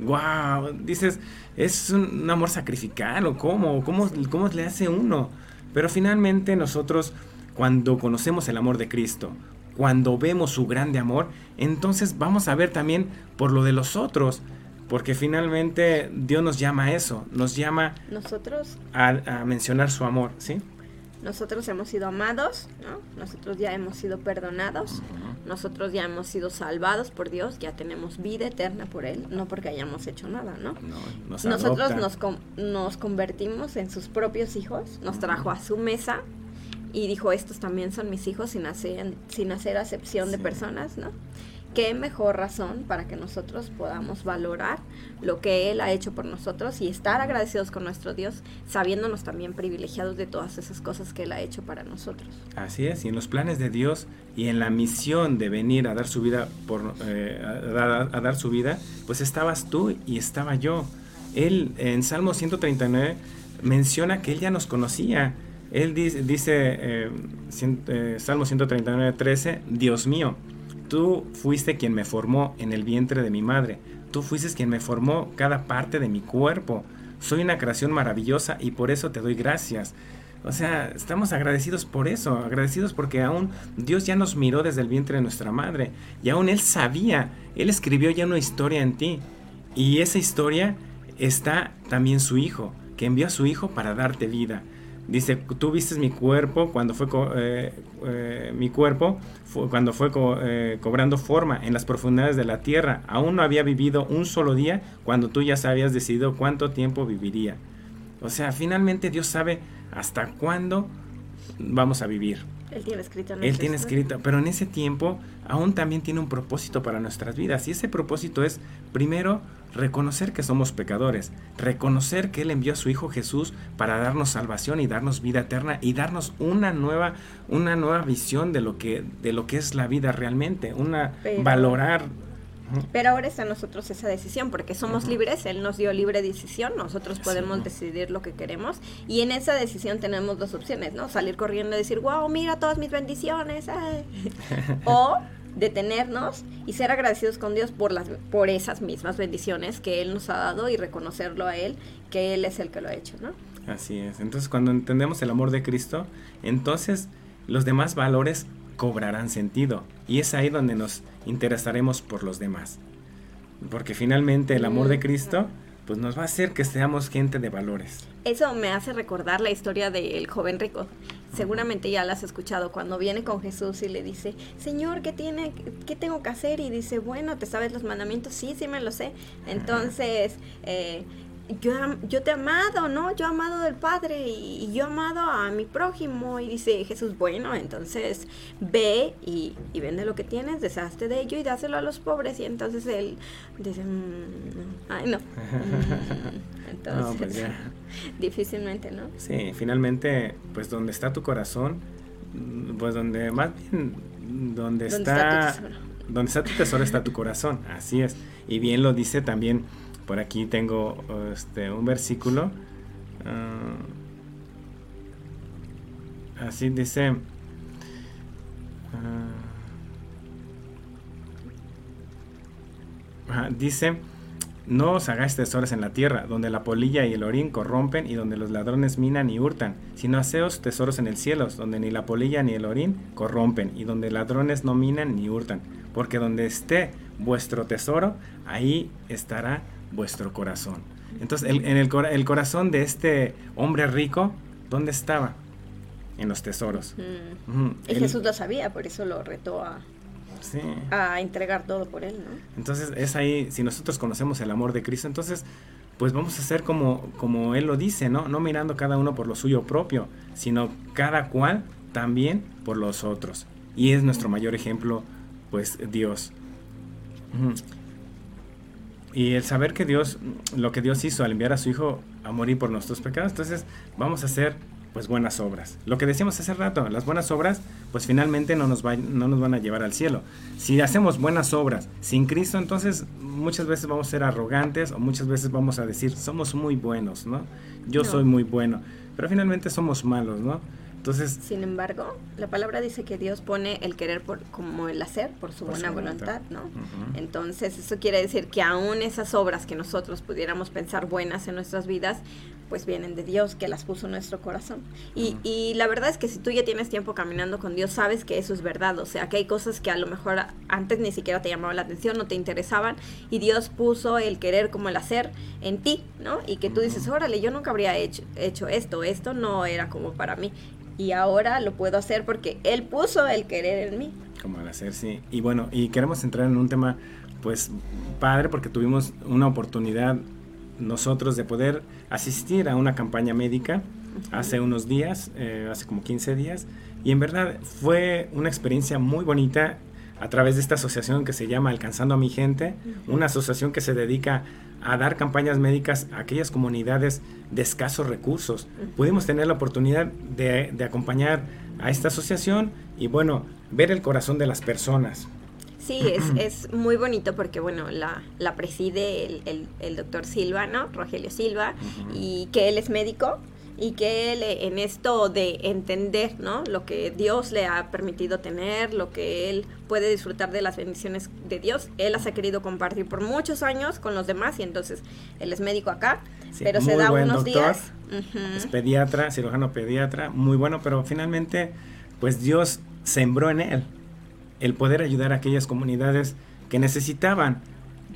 A: Wow, dices, es un, amor sacrificado, ¿cómo? ¿cómo? ¿Cómo le hace uno? Pero finalmente nosotros, cuando conocemos el amor de Cristo, cuando vemos su grande amor, entonces vamos a ver también por lo de los otros, porque finalmente Dios nos llama a eso, nos llama
B: nosotros
A: a, a mencionar su amor, ¿sí?
B: Nosotros hemos sido amados, ¿no? Nosotros ya hemos sido perdonados, nosotros ya hemos sido salvados por Dios, ya tenemos vida eterna por Él, no porque hayamos hecho nada, ¿no? nosotros nos, nos convertimos en sus propios hijos, nos trajo a su mesa y dijo, estos también son mis hijos sin hacer, sin hacer acepción de personas, ¿no? Qué mejor razón para que nosotros podamos valorar lo que Él ha hecho por nosotros y estar agradecidos con nuestro Dios, sabiéndonos también privilegiados de todas esas cosas que Él ha hecho para nosotros.
A: Así es, y en los planes de Dios y en la misión de venir a dar su vida por eh, a, dar su vida, pues estabas tú y estaba yo. Él en Salmo 139 menciona que Él ya nos conocía. Él dice, dice eh, eh, Salmo 139, 13, Dios mío, Tú fuiste quien me formó en el vientre de mi madre. Tú fuiste quien me formó cada parte de mi cuerpo. Soy una creación maravillosa y por eso te doy gracias. O sea, estamos agradecidos por eso, agradecidos porque aún Dios ya nos miró desde el vientre de nuestra madre y aún Él sabía, Él escribió ya una historia en ti. Y esa historia está también su Hijo, que envió a su Hijo para darte vida. Dice, tú viste mi cuerpo cuando fue eh, eh, mi cuerpo cuando fue eh, cobrando forma en las profundidades de la tierra. Aún no había vivido un solo día cuando tú ya habías decidido cuánto tiempo viviría. O sea, finalmente Dios sabe hasta cuándo vamos a vivir.
B: Él tiene escrito.
A: Él tiene escrito, pero en ese tiempo aún también tiene un propósito para nuestras vidas. Y ese propósito es, primero, reconocer que somos pecadores, reconocer que Él envió a su Hijo Jesús para darnos salvación y darnos vida eterna y darnos una nueva, una nueva visión de lo que, de lo que es la vida realmente, una valorar.
B: Pero ahora está en nosotros esa decisión, porque somos libres, Él nos dio libre decisión, nosotros podemos decidir lo que queremos, y en esa decisión tenemos dos opciones, ¿no? Salir corriendo y decir, wow, mira todas mis bendiciones, o detenernos y ser agradecidos con Dios por las por esas mismas bendiciones que él nos ha dado y reconocerlo a él que él es el que lo ha hecho, ¿no?
A: Así es. Entonces, cuando entendemos el amor de Cristo, entonces los demás valores cobrarán sentido y es ahí donde nos interesaremos por los demás. Porque finalmente el amor de. Cristo pues nos va a hacer que seamos gente de valores.
B: Eso me hace recordar la historia del joven rico. Seguramente ya la has escuchado cuando viene con Jesús y le dice, Señor, ¿qué, tiene, ¿qué tengo que hacer? Y dice, bueno, ¿te sabes los mandamientos? Sí, sí me lo sé. Entonces, eh, yo, yo te he amado, ¿no? Yo he amado del Padre y, yo he amado a mi prójimo. Y dice Jesús, bueno, entonces ve y, vende lo que tienes, deshazte de ello y dáselo a los pobres. Y entonces él dice, mm, ay, no. Mm, entonces, pues difícilmente, ¿no?
A: Sí, finalmente, pues donde está tu corazón, pues donde más bien, donde, está, está donde está tu tesoro está tu corazón, así es. Y bien lo dice también por aquí tengo este, un versículo. Ah, así dice. Ah, dice, no os hagáis tesoros en la tierra, donde la polilla y el orín corrompen y donde los ladrones minan y hurtan, sino haceos tesoros en el cielo, donde ni la polilla ni el orín corrompen y donde ladrones no minan ni hurtan, porque donde esté vuestro tesoro, ahí estará vuestro corazón. Entonces, el, en el, el, corazón de este hombre rico, ¿dónde estaba? En los tesoros.
B: Mm. Y Jesús lo sabía, por eso lo retó a, a entregar todo por él, ¿no?
A: Entonces, es ahí, si nosotros conocemos el amor de Cristo, entonces, pues vamos a ser como, como Él lo dice, ¿no? No mirando cada uno por lo suyo propio, sino cada cual también por los otros. Y es nuestro mayor ejemplo, pues, Dios. Y el saber que Dios, lo que Dios hizo al enviar a su Hijo a morir por nuestros pecados, entonces vamos a hacer pues buenas obras. Lo que decíamos hace rato, las buenas obras pues finalmente no nos, va, no nos van a llevar al cielo. Si hacemos buenas obras sin Cristo, entonces muchas veces vamos a ser arrogantes o muchas veces vamos a decir somos muy buenos, ¿no? Yo soy muy bueno, pero finalmente somos malos, ¿no? Entonces,
B: sin embargo, la palabra dice que Dios pone el querer por, como el hacer por su buena voluntad, ¿no? Entonces, eso quiere decir que aún esas obras que nosotros pudiéramos pensar buenas en nuestras vidas, pues vienen de Dios que las puso en nuestro corazón. Y, y, la verdad es que si tú ya tienes tiempo caminando con Dios, sabes que eso es verdad. O sea, que hay cosas que a lo mejor antes ni siquiera te llamaban la atención, no te interesaban, y Dios puso el querer como el hacer en ti, ¿no? Y que tú dices, órale, yo nunca habría hecho, hecho esto, esto no era como para mí y ahora lo puedo hacer porque Él puso el querer en mí.
A: Como al hacer, sí. Y bueno, y queremos entrar en un tema, pues, padre, porque tuvimos una oportunidad nosotros de poder asistir a una campaña médica hace unos días, eh, hace como 15 días, y en verdad fue una experiencia muy bonita a través de esta asociación que se llama Alcanzando a mi gente, una asociación que se dedica a dar campañas médicas a aquellas comunidades de escasos recursos. Pudimos tener la oportunidad de, acompañar a esta asociación y bueno, ver el corazón de las personas.
B: Sí, es, es muy bonito porque, bueno, la, la preside el, el, doctor Silva, ¿no? Rogelio Silva, y que él es médico y que él en esto de entender, ¿no? Lo que Dios le ha permitido tener, lo que él puede disfrutar de las bendiciones de Dios, él las ha querido compartir por muchos años con los demás y entonces él es médico acá, pero se da unos días.
A: Es pediatra, cirujano pediatra, muy bueno, pero finalmente, pues Dios sembró en él el poder ayudar a aquellas comunidades que necesitaban,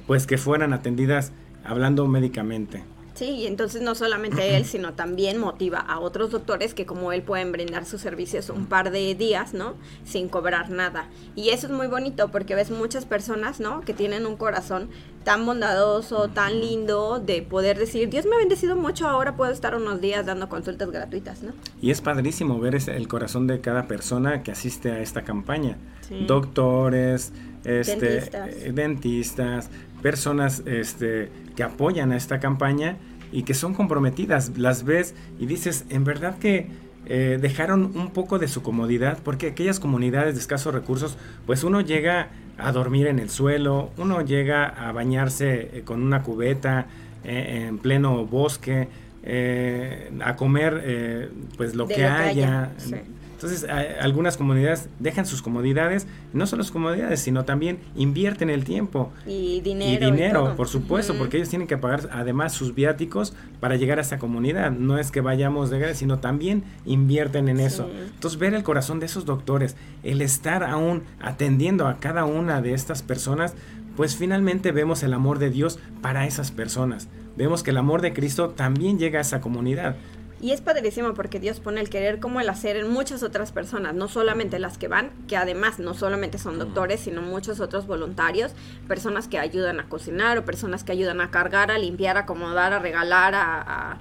A: pues que fueran atendidas hablando médicamente.
B: Sí, y entonces no solamente él, sino también motiva a otros doctores que como él pueden brindar sus servicios un par de días, ¿no? Sin cobrar nada. Y eso es muy bonito porque ves muchas personas, ¿no? Que tienen un corazón tan bondadoso, tan lindo, de poder decir, Dios me ha bendecido mucho, ahora puedo estar unos días dando consultas gratuitas, ¿no?
A: Y es padrísimo ver el corazón de cada persona que asiste a esta campaña. Doctores, este, dentistas. Dentistas, personas este, que apoyan a esta campaña y que son comprometidas. Las ves y dices, en verdad que eh, dejaron un poco de su comodidad, porque aquellas comunidades de escasos recursos, pues uno llega a dormir en el suelo, uno llega a bañarse eh, con una cubeta eh, en pleno bosque, a comer pues lo que, haya. Entonces, algunas comunidades dejan sus comodidades, no solo sus comodidades, sino también invierten el tiempo.
B: Y dinero.
A: Y dinero, por supuesto, porque ellos tienen que pagar además sus viáticos para llegar a esa comunidad. No es que vayamos de gratis, sino también invierten en eso. Entonces, ver el corazón de esos doctores, el estar aún atendiendo a cada una de estas personas, pues finalmente vemos el amor de Dios para esas personas. Vemos que el amor de Cristo también llega a esa comunidad.
B: Y es padrísimo porque Dios pone el querer como el hacer en muchas otras personas, no solamente las que van, que además no solamente son doctores, sino muchos otros voluntarios, personas que ayudan a cocinar o personas que ayudan a cargar, a limpiar, a acomodar, a regalar, a,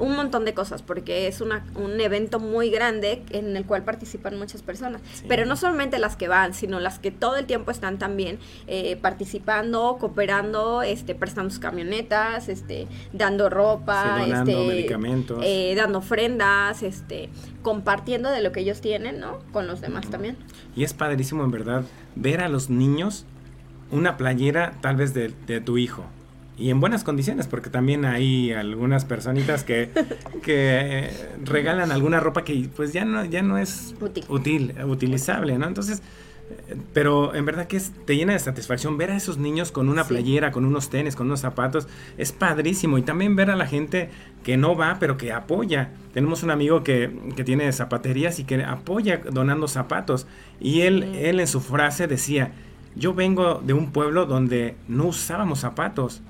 B: un montón de cosas, porque es una, un evento muy grande en el cual participan muchas personas. Pero no solamente las que van, sino las que todo el tiempo están también eh, participando, cooperando, este, prestando sus camionetas, este, dando ropa,
A: este, medicamentos.
B: Eh, dando ofrendas, este, compartiendo de lo que ellos tienen, ¿no? Con los demás también.
A: Y es padrísimo, en verdad, ver a los niños una playera tal vez de, de tu hijo y en buenas condiciones, porque también hay algunas personitas que, que regalan alguna ropa que pues ya no, ya no es útil, utilizable, ¿no? Entonces, eh, pero en verdad que es, te llena de satisfacción ver a esos niños con una playera, con unos tenis, con unos zapatos, es padrísimo. Y también ver a la gente que no va, pero que apoya. Tenemos un amigo que, que tiene zapaterías y que apoya donando zapatos. Y él, él en su frase decía, yo vengo de un pueblo donde no usábamos zapatos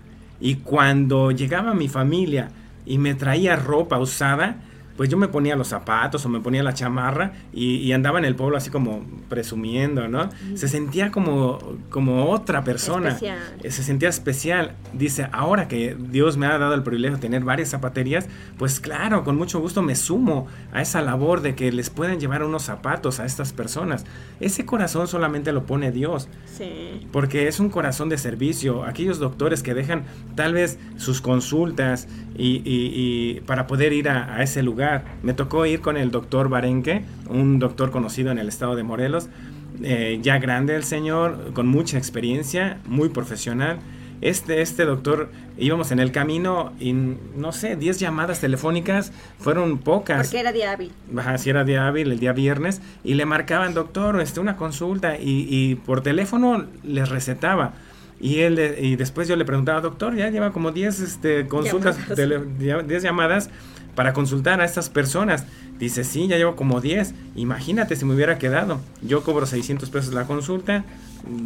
A: y cuando llegaba mi familia y me traía ropa usada, pues yo me ponía los zapatos o me ponía la chamarra y, andaba en el pueblo así como presumiendo, ¿no? Se sentía como, como otra persona. Eh, se sentía especial. Dice, ahora que Dios me ha dado el privilegio de tener varias zapaterías, pues claro, con mucho gusto me sumo a esa labor de que les pueden llevar unos zapatos a estas personas. Ese corazón solamente lo pone Dios. Sí. Porque es un corazón de servicio. Aquellos doctores que dejan tal vez sus consultas y, para poder ir a ese lugar me tocó ir con el doctor Barenque, un doctor conocido en el estado de Morelos, eh, ya grande el señor, con mucha experiencia, muy profesional. Este, este doctor, íbamos en el camino y no sé, 10 llamadas telefónicas, fueron pocas.
B: Porque era día hábil.
A: Ajá, sí era día hábil, el día viernes, y le marcaban, doctor, este, una consulta, y, por teléfono les recetaba. Y él y después yo le preguntaba, doctor, ya lleva como 10 este, consultas, 10 llamadas para consultar a estas personas. Dice, sí, ya llevo como 10. Imagínate si me hubiera quedado. Yo cobro 600 pesos la consulta,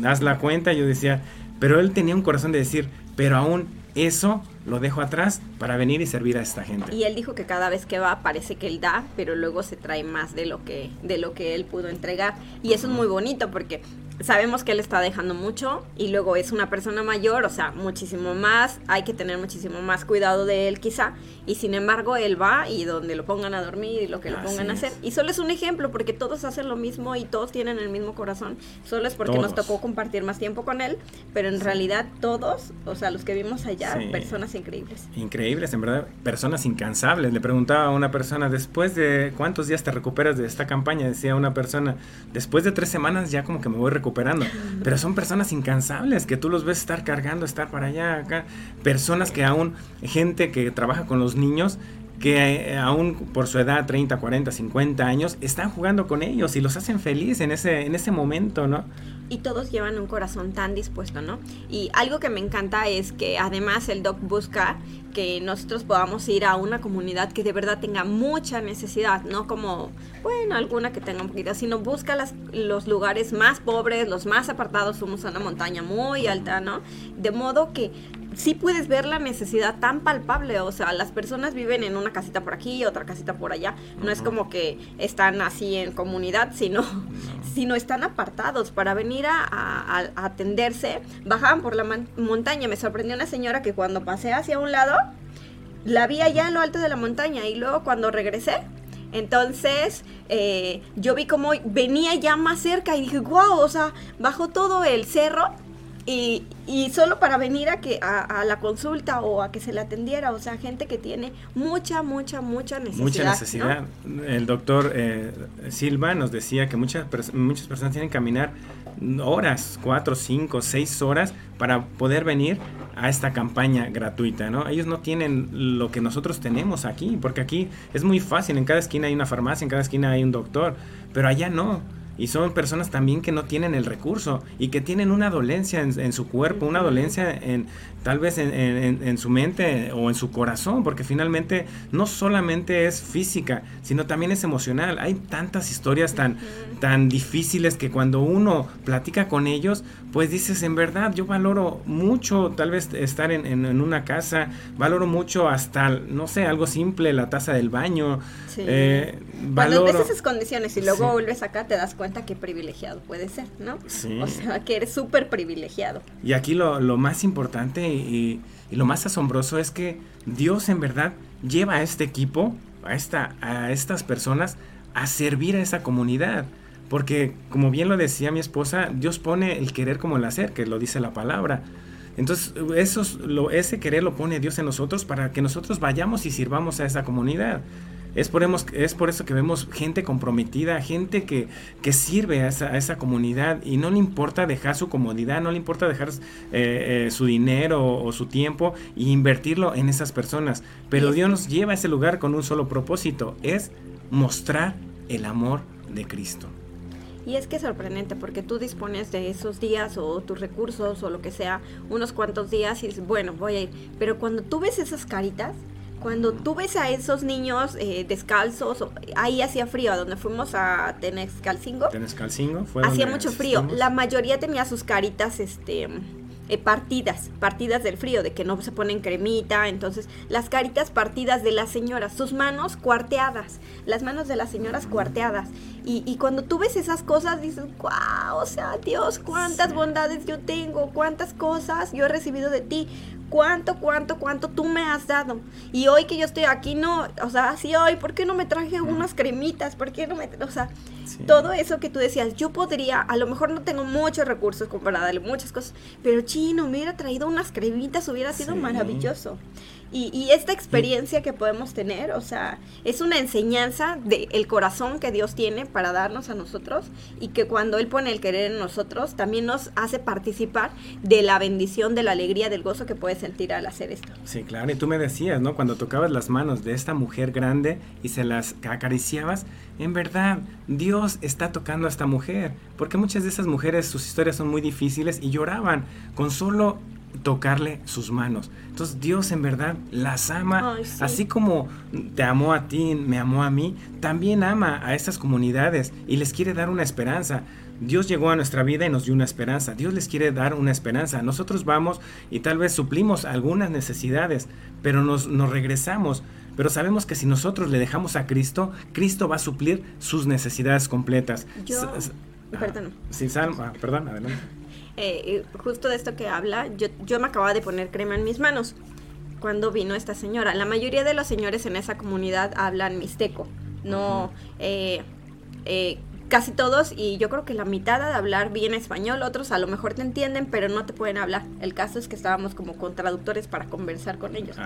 A: haz la cuenta. Yo decía, pero él tenía un corazón de decir, pero aún eso lo dejo atrás para venir y servir a esta gente.
B: Y él dijo que cada vez que va parece que él da, pero luego se trae más de lo que de lo que él pudo entregar. Y eso es muy bonito porque sabemos que él está dejando mucho y luego es una persona mayor, o sea, muchísimo más, hay que tener muchísimo más cuidado de él quizá, y sin embargo él va y donde lo pongan a dormir y lo que lo pongan a hacer. Y solo es un ejemplo porque todos hacen lo mismo y todos tienen el mismo corazón, solo es porque nos tocó compartir más tiempo con él, pero en realidad todos, o sea, los que vimos allá, personas increíbles.
A: Increíbles, en verdad, personas incansables. Le preguntaba a una persona, después de cuántos días te recuperas de esta campaña, decía una persona, después de tres semanas ya como que me voy recuperando. Pero son personas incansables que tú los ves estar cargando, estar para allá, acá. Personas que aún, gente que trabaja con los niños, que eh, aún por su edad, 30, 40, 50 años, están jugando con ellos y los hacen feliz en ese, en ese momento, ¿no?
B: Y todos llevan un corazón tan dispuesto, ¿no? Y algo que me encanta es que además el doc busca que nosotros podamos ir a una comunidad que de verdad tenga mucha necesidad, no como, bueno, alguna que tenga un poquito, sino busca las, los lugares más pobres, los más apartados, somos una montaña muy alta, ¿no? De modo que sí puedes ver la necesidad tan palpable, o sea, las personas viven en una casita por aquí, otra casita por allá, no es como que están así en comunidad, sino, sino están apartados. Para venir a, atenderse, bajaban por la montaña, me sorprendió una señora que cuando pasé hacia un lado, la vi allá en lo alto de la montaña y luego cuando regresé, entonces, eh, yo vi como venía ya más cerca y dije, wow, o sea, bajó todo el cerro y, y, solo para venir a que a, la consulta o a que se le atendiera, o sea, gente que tiene mucha, mucha, mucha necesidad.
A: Mucha necesidad. El doctor eh, Silva nos decía que muchas, muchas personas tienen que caminar horas, cuatro, cinco, seis horas para poder venir a esta campaña gratuita, ¿no? Ellos no tienen lo que nosotros tenemos aquí, porque aquí es muy fácil, en cada esquina hay una farmacia, en cada esquina hay un doctor, pero allá no y son personas también que no tienen el recurso y que tienen una dolencia en, su cuerpo, una dolencia en tal vez en, su mente o en su corazón, porque finalmente no solamente es física, sino también es emocional. Hay tantas historias tan, tan difíciles que cuando uno platica con ellos, pues dices, en verdad, yo valoro mucho tal vez estar en, una casa, valoro mucho hasta, no sé, algo simple, la taza del baño.
B: Eh, cuando ves esas condiciones y luego vuelves acá, te das cuenta cuenta qué privilegiado puede ser, ¿no? Sí. O sea, que eres súper privilegiado.
A: Y aquí lo, más importante y, lo más asombroso es que Dios en verdad lleva a este equipo, a, esta, a estas personas, a servir a esa comunidad. Porque, como bien lo decía mi esposa, Dios pone el querer como el hacer, que lo dice la palabra. Entonces, lo, ese querer lo pone Dios en nosotros para que nosotros vayamos y sirvamos a esa comunidad. Es por, es por eso que vemos gente comprometida, gente que, que sirve a esa, a esa, comunidad y no le importa dejar su comodidad, no le importa dejar eh, eh, su dinero o, su tiempo e invertirlo en esas personas. Pero Dios nos lleva a ese lugar con un solo propósito, es mostrar el amor de Cristo.
B: Y es que es sorprendente porque tú dispones de esos días o tus recursos o lo que sea, unos cuantos días y dices, bueno, voy a ir. Pero cuando tú ves esas caritas, cuando tú ves a esos niños eh, descalzos, ahí hacía frío, a donde fuimos a Tenexcalcingo.
A: Tenexcalcingo
B: fue Hacía mucho frío. La mayoría tenía sus caritas, este... Eh, partidas, partidas del frío, de que no se ponen cremita, entonces las caritas partidas de las señoras, sus manos cuarteadas, las manos de las señoras cuarteadas. Y, y cuando tú ves esas cosas dices, wow, o sea, Dios, cuántas bondades yo tengo, cuántas cosas yo he recibido de ti cuánto, cuánto, cuánto tú me has dado. Y hoy que yo estoy aquí, no, o sea, así hoy, ¿por qué no me traje unas cremitas? ¿Por qué no me, o sea, todo eso que tú decías, yo podría, a lo mejor no tengo muchos recursos para darle muchas cosas, pero chino, me hubiera traído unas cremitas, hubiera sido maravilloso. Y, esta experiencia que podemos tener, o sea, es una enseñanza del corazón que Dios tiene para darnos a nosotros y que cuando Él pone el querer en nosotros, también nos hace participar de la bendición, de la alegría, del gozo que puedes sentir al hacer esto.
A: Sí, claro, y tú me decías, ¿no? Cuando tocabas las manos de esta mujer grande y se las acariciabas, en verdad, Dios está tocando a esta mujer, porque muchas de esas mujeres, sus historias son muy difíciles y lloraban con solo tocarle sus manos. Entonces Dios en verdad las ama, así como te amó a ti, me amó a mí, también ama a estas comunidades y les quiere dar una esperanza. Dios llegó a nuestra vida y nos dio una esperanza. Dios les quiere dar una esperanza. Nosotros vamos y tal vez suplimos algunas necesidades, pero nos, nos regresamos. Pero sabemos que si nosotros le dejamos a Cristo, Cristo va a suplir sus necesidades completas.
B: Yo, perdón.
A: Sí, Salma, perdón, adelante.
B: Eh, justo de esto que habla, yo, yo me acababa de poner crema en mis manos cuando vino esta señora. La mayoría de los señores en esa comunidad hablan mixteco, no eh, eh, casi todos y yo creo que la mitad de hablar bien español, otros a lo mejor te entienden, pero no te pueden hablar. El caso es que estábamos como con traductores para conversar con ellos.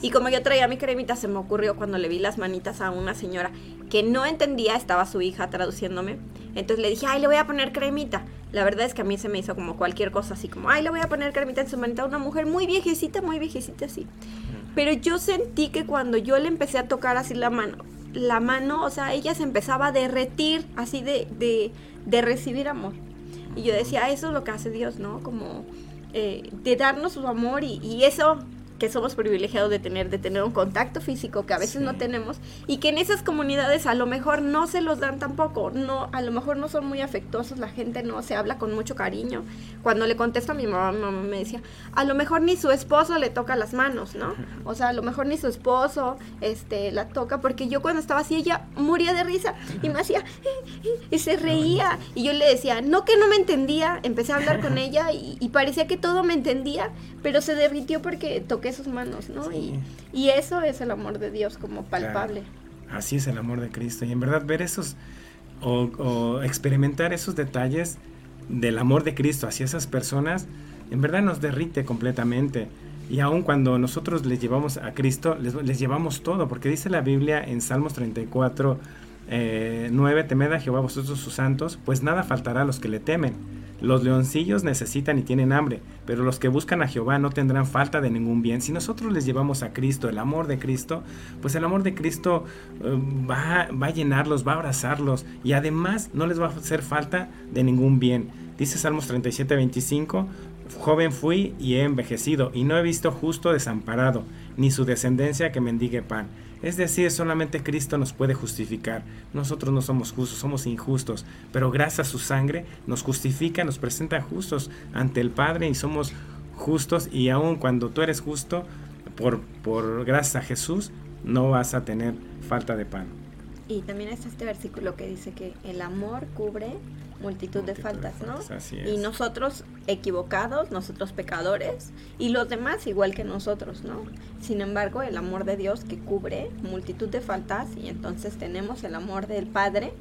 B: Y como yo traía mi cremita, se me ocurrió cuando le vi las manitas a una señora que no entendía, estaba su hija traduciéndome. Entonces le dije, ay, le voy a poner cremita. La verdad es que a mí se me hizo como cualquier cosa así, como, ay, le voy a poner cremita en su manita a una mujer muy viejecita, muy viejecita así. Pero yo sentí que cuando yo le empecé a tocar así la mano, la mano, o sea, ella se empezaba a derretir así de, de, de recibir amor. Y yo decía, eso es lo que hace Dios, ¿no? Como eh, de darnos su amor y, y, eso que somos privilegiados de tener, de tener un contacto físico que a veces no tenemos y que en esas comunidades a lo mejor no se los dan tampoco, no, a lo mejor no son muy afectuosos, la gente no se habla con mucho cariño. Cuando le contesto a mi mamá, mi mamá me decía, a lo mejor ni su esposo le toca las manos, ¿no? O sea, a lo mejor ni su esposo este, la toca, porque yo cuando estaba así, ella moría de risa y me hacía, y se reía, y yo le decía, no que no me entendía, empecé a hablar con ella y, y parecía que todo me entendía, pero se derritió porque toqué sus manos, ¿no? Y, y, eso es el amor de Dios como palpable.
A: Así es el amor de Cristo. Y en verdad ver esos o, experimentar esos detalles del amor de Cristo hacia esas personas en verdad nos derrite completamente. Y aun cuando nosotros les llevamos a Cristo, les, llevamos todo, porque dice la Biblia en Salmos 34, 9, temed a Jehová vosotros sus santos, pues nada faltará a los que le temen. Los leoncillos necesitan y tienen hambre, pero los que buscan a Jehová no tendrán falta de ningún bien. Si nosotros les llevamos a Cristo, el amor de Cristo, pues el amor de Cristo eh, va, va a llenarlos, va a abrazarlos y además no les va a hacer falta de ningún bien. Dice Salmos 37, 25, joven fui y he envejecido, y no he visto justo desamparado, ni su descendencia que mendigue pan. Es decir, solamente Cristo nos puede justificar. Nosotros no somos justos, somos injustos, pero gracias a su sangre nos justifica, nos presenta justos ante el Padre y somos justos y aun cuando tú eres justo, por, por gracias a Jesús, no vas a tener falta de pan.
B: Y también está este versículo que dice que el amor cubre multitud, de faltas, ¿no? Y nosotros equivocados, nosotros pecadores, y los demás igual que nosotros, ¿no? Sin embargo, el amor de Dios que cubre multitud de faltas, y entonces tenemos el amor del Padre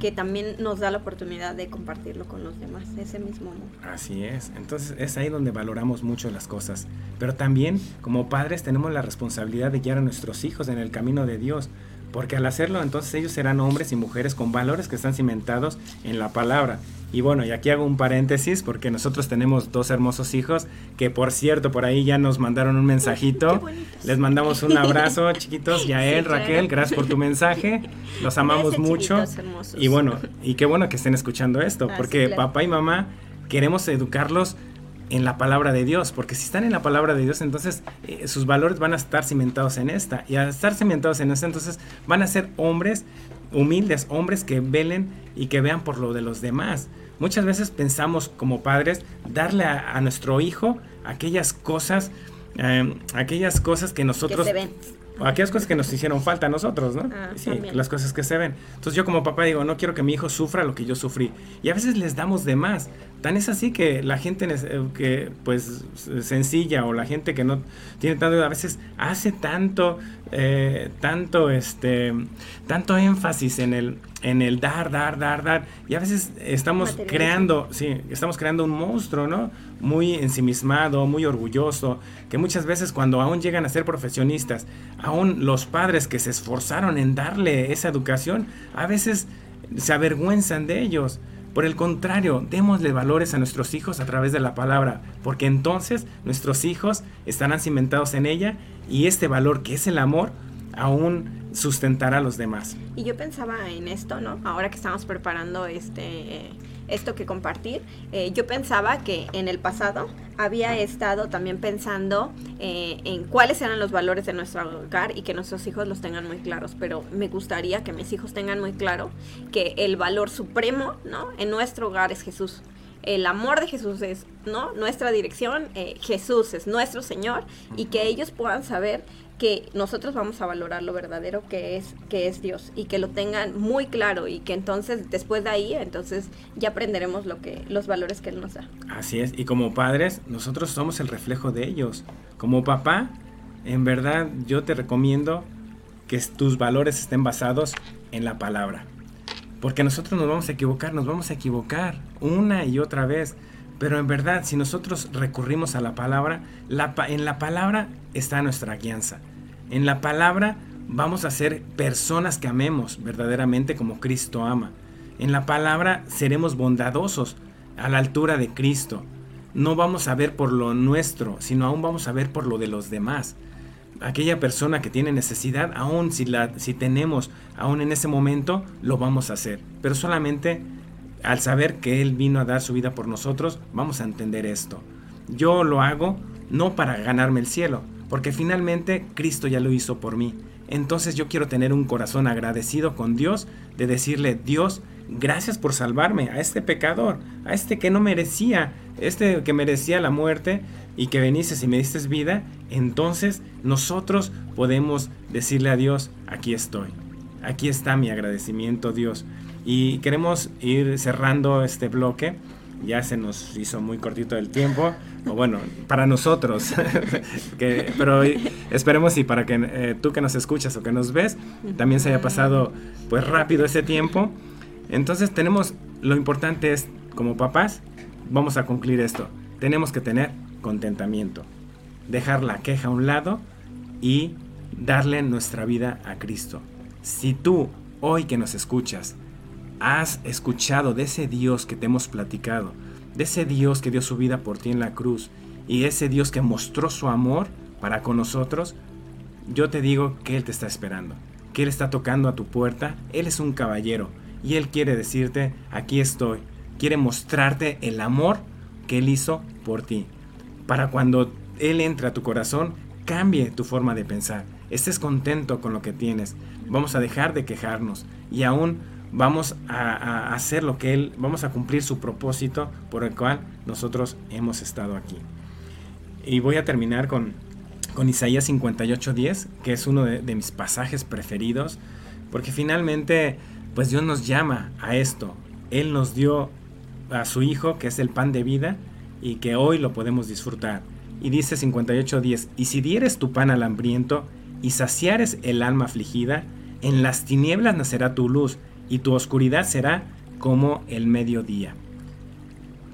B: que también nos da la oportunidad de compartirlo con los demás, ese mismo amor.
A: Así es, entonces es ahí donde valoramos mucho las cosas, pero también como padres tenemos la responsabilidad de guiar a nuestros hijos en el camino de Dios, porque al hacerlo entonces ellos serán hombres y mujeres con valores que están cimentados en la palabra. Y bueno, y aquí hago un paréntesis porque nosotros tenemos dos hermosos hijos que por cierto por ahí ya nos mandaron un mensajito. Les mandamos un abrazo chiquitos, Yael, Raquel, gracias por tu mensaje. Los amamos mucho. Y bueno, y qué bueno que estén escuchando esto, porque papá y mamá queremos educarlos en la palabra de Dios, porque si están en la palabra de Dios, entonces eh, sus valores van a estar cimentados en esta, y al estar cimentados en esta, entonces van a ser hombres humildes, hombres que velen y que vean por lo de los demás. Muchas veces pensamos como padres darle a, nuestro hijo aquellas cosas, eh, aquellas cosas que nosotros... aquellas cosas que nos hicieron falta a nosotros, ¿no? Ah, sí, las cosas que se ven. Entonces yo como papá digo, no quiero que mi hijo sufra lo que yo sufrí. Y a veces les damos de más. Tan es así que la gente eh, que pues sencilla o la gente que no tiene tanto a veces hace tanto eh, tanto este tanto énfasis en el en el dar dar dar dar y a veces estamos creando sí estamos creando un monstruo no muy ensimismado muy orgulloso que muchas veces cuando aún llegan a ser profesionistas aún los padres que se esforzaron en darle esa educación a veces se avergüenzan de ellos por el contrario, démosle valores a nuestros hijos a través de la palabra, porque entonces nuestros hijos estarán cimentados en ella y este valor que es el amor aún sustentará a los demás.
B: Y yo pensaba en esto, ¿no? Ahora que estamos preparando este esto que compartir, eh, yo pensaba que en el pasado había estado también pensando eh, en cuáles eran los valores de nuestro hogar y que nuestros hijos los tengan muy claros, pero me gustaría que mis hijos tengan muy claro que el valor supremo, ¿no? En nuestro hogar es Jesús el amor de Jesús es ¿no? nuestra dirección, eh, Jesús es nuestro Señor y que ellos puedan saber que nosotros vamos a valorar lo verdadero que es que es Dios y que lo tengan muy claro y que entonces después de ahí entonces ya aprenderemos lo que los valores que él nos da.
A: Así es, y como padres nosotros somos el reflejo de ellos. Como papá, en verdad yo te recomiendo que tus valores estén basados en la palabra. Porque nosotros nos vamos a equivocar, nos vamos a equivocar una y otra vez. Pero en verdad, si nosotros recurrimos a la palabra, en la palabra está nuestra guianza. En la palabra vamos a ser personas que amemos verdaderamente como Cristo ama. En la palabra seremos bondadosos a la altura de Cristo. No vamos a ver por lo nuestro, sino aún vamos a ver por lo de los demás. Aquella persona que tiene necesidad, aún si, la, si tenemos, aún en ese momento, lo vamos a hacer. Pero solamente al saber que Él vino a dar su vida por nosotros, vamos a entender esto. Yo lo hago no para ganarme el cielo, porque finalmente Cristo ya lo hizo por mí. Entonces yo quiero tener un corazón agradecido con Dios, de decirle, Dios, gracias por salvarme a este pecador, a este que no merecía, este que merecía la muerte y que veniste y me diste vida. Entonces nosotros podemos decirle a Dios, aquí estoy, aquí está mi agradecimiento Dios. Y queremos ir cerrando este bloque. Ya se nos hizo muy cortito el tiempo, o bueno, para nosotros, pero esperemos y para que eh, tú que nos escuchas o que nos ves, también se haya pasado pues rápido ese tiempo. Entonces tenemos, lo importante es, como papás, vamos a concluir esto. tenemos que tener contentamiento, dejar la queja a un lado y darle nuestra vida a Cristo. Si tú, hoy que nos escuchas, has escuchado de ese Dios que te hemos platicado, de ese Dios que dio su vida por ti en la cruz y ese Dios que mostró su amor para con nosotros, yo te digo que Él te está esperando, que Él está tocando a tu puerta, Él es un caballero y Él quiere decirte, aquí estoy, quiere mostrarte el amor que Él hizo por ti, para cuando Él entre a tu corazón, cambie tu forma de pensar, estés contento con lo que tienes, vamos a dejar de quejarnos y aún vamos a, hacer lo que Él, vamos a cumplir su propósito por el cual nosotros hemos estado aquí. Y voy a terminar con, con Isaías 58.10, que es uno de, mis pasajes preferidos, porque finalmente, pues Dios nos llama a esto. Él nos dio a su Hijo, que es el pan de vida, y que hoy lo podemos disfrutar. Y dice 58.10, y si dieres tu pan al hambriento, y saciares el alma afligida, en las tinieblas nacerá tu luz, y tu oscuridad será como el mediodía.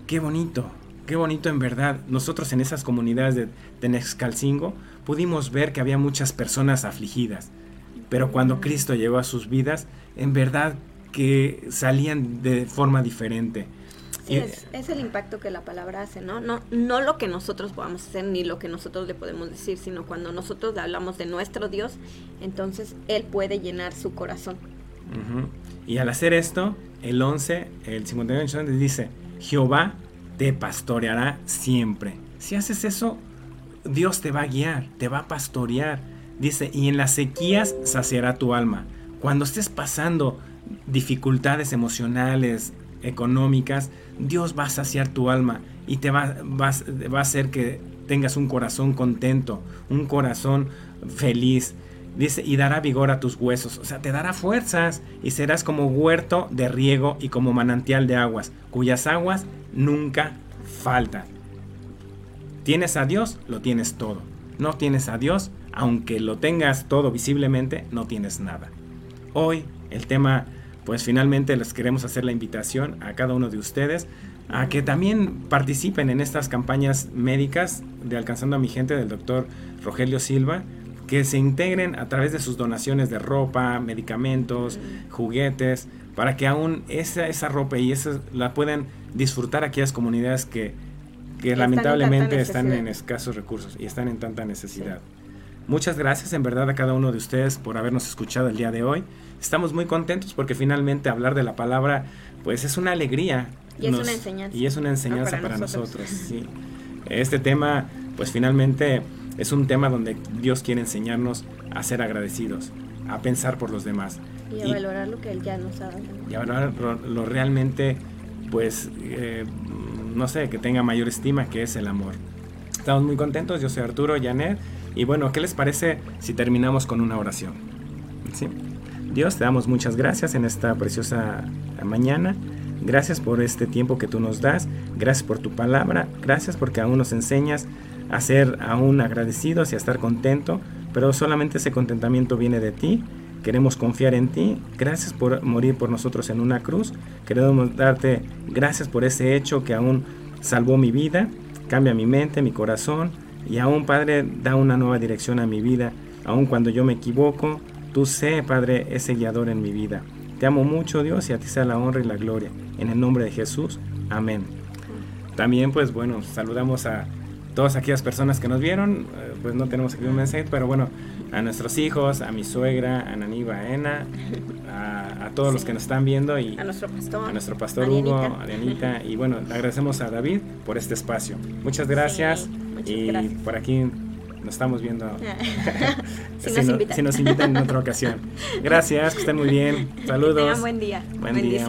A: Qué bonito, qué bonito en verdad. Nosotros en esas comunidades de Tenexcalcingo pudimos ver que había muchas personas afligidas, pero cuando Cristo llegó a sus vidas, en verdad que salían de forma diferente.
B: es, es, el impacto que la palabra hace, ¿no? ¿no? No lo que nosotros podamos hacer ni lo que nosotros le podemos decir, sino cuando nosotros hablamos de nuestro Dios, entonces Él puede llenar su corazón.
A: Y al hacer esto, el 11, el 58 dice, Jehová te pastoreará siempre. Si haces eso, Dios te va a guiar, te va a pastorear. Dice, y en las sequías saciará tu alma. Cuando estés pasando dificultades emocionales, económicas, Dios va a saciar tu alma y te va, va, va a hacer que tengas un corazón contento, un corazón feliz. Dice, y dará vigor a tus huesos, o sea, te dará fuerzas y serás como huerto de riego y como manantial de aguas, cuyas aguas nunca faltan. Tienes a Dios, lo tienes todo. No tienes a Dios, aunque lo tengas todo visiblemente, no tienes nada. Hoy el tema, pues finalmente les queremos hacer la invitación a cada uno de ustedes a que también participen en estas campañas médicas de Alcanzando a mi gente del doctor Rogelio Silva, que se integren a través de sus donaciones de ropa, medicamentos, juguetes, para que aún esa, esa ropa y esa la puedan disfrutar aquellas comunidades que, que lamentablemente están en escasos recursos y están en tanta necesidad. Muchas gracias en verdad a cada uno de ustedes por habernos escuchado el día de hoy. Estamos muy contentos porque finalmente hablar de la palabra pues es una alegría.
B: Y es una enseñanza.
A: Y es una enseñanza para, nosotros. sí. Este tema pues finalmente es un tema donde Dios quiere enseñarnos a ser agradecidos, a pensar por los demás.
B: Y a valorar lo que Él ya nos ha dado.
A: Y a valorar lo, realmente, pues, eh, no sé, que tenga mayor estima, que es el amor. Estamos muy contentos, yo soy Arturo Janet. Y bueno, ¿qué les parece si terminamos con una oración? ¿Sí? Dios, te damos muchas gracias en esta preciosa mañana. Gracias por este tiempo que tú nos das. Gracias por tu palabra. Gracias porque aún nos enseñas a ser aún agradecidos y a estar contento, pero solamente ese contentamiento viene de ti. Queremos confiar en ti. Gracias por morir por nosotros en una cruz. Queremos darte gracias por ese hecho que aún salvó mi vida, cambia mi mente, mi corazón y aún, Padre, da una nueva dirección a mi vida. Aún cuando yo me equivoco, tú sé, Padre, ese guiador en mi vida. Te amo mucho, Dios, y a ti sea la honra y la gloria. En el nombre de Jesús. Amén. También, pues bueno, saludamos a todas aquellas personas que nos vieron, eh, pues no tenemos aquí un mensaje, pero bueno, a nuestros hijos, a mi suegra, a Nani Baena, a, a todos los que nos están viendo y
B: a nuestro pastor,
A: a nuestro pastor Hugo, a Dianita y bueno, agradecemos a David por este espacio. Muchas gracias
B: Sí, muchas
A: y
B: gracias.
A: por aquí nos estamos viendo
B: Si
A: si,
B: nos
A: no-
B: invitan.
A: si nos invitan en otra ocasión. Gracias, que estén muy bien. Saludos.
B: Que tengan buen día.
A: Buen día.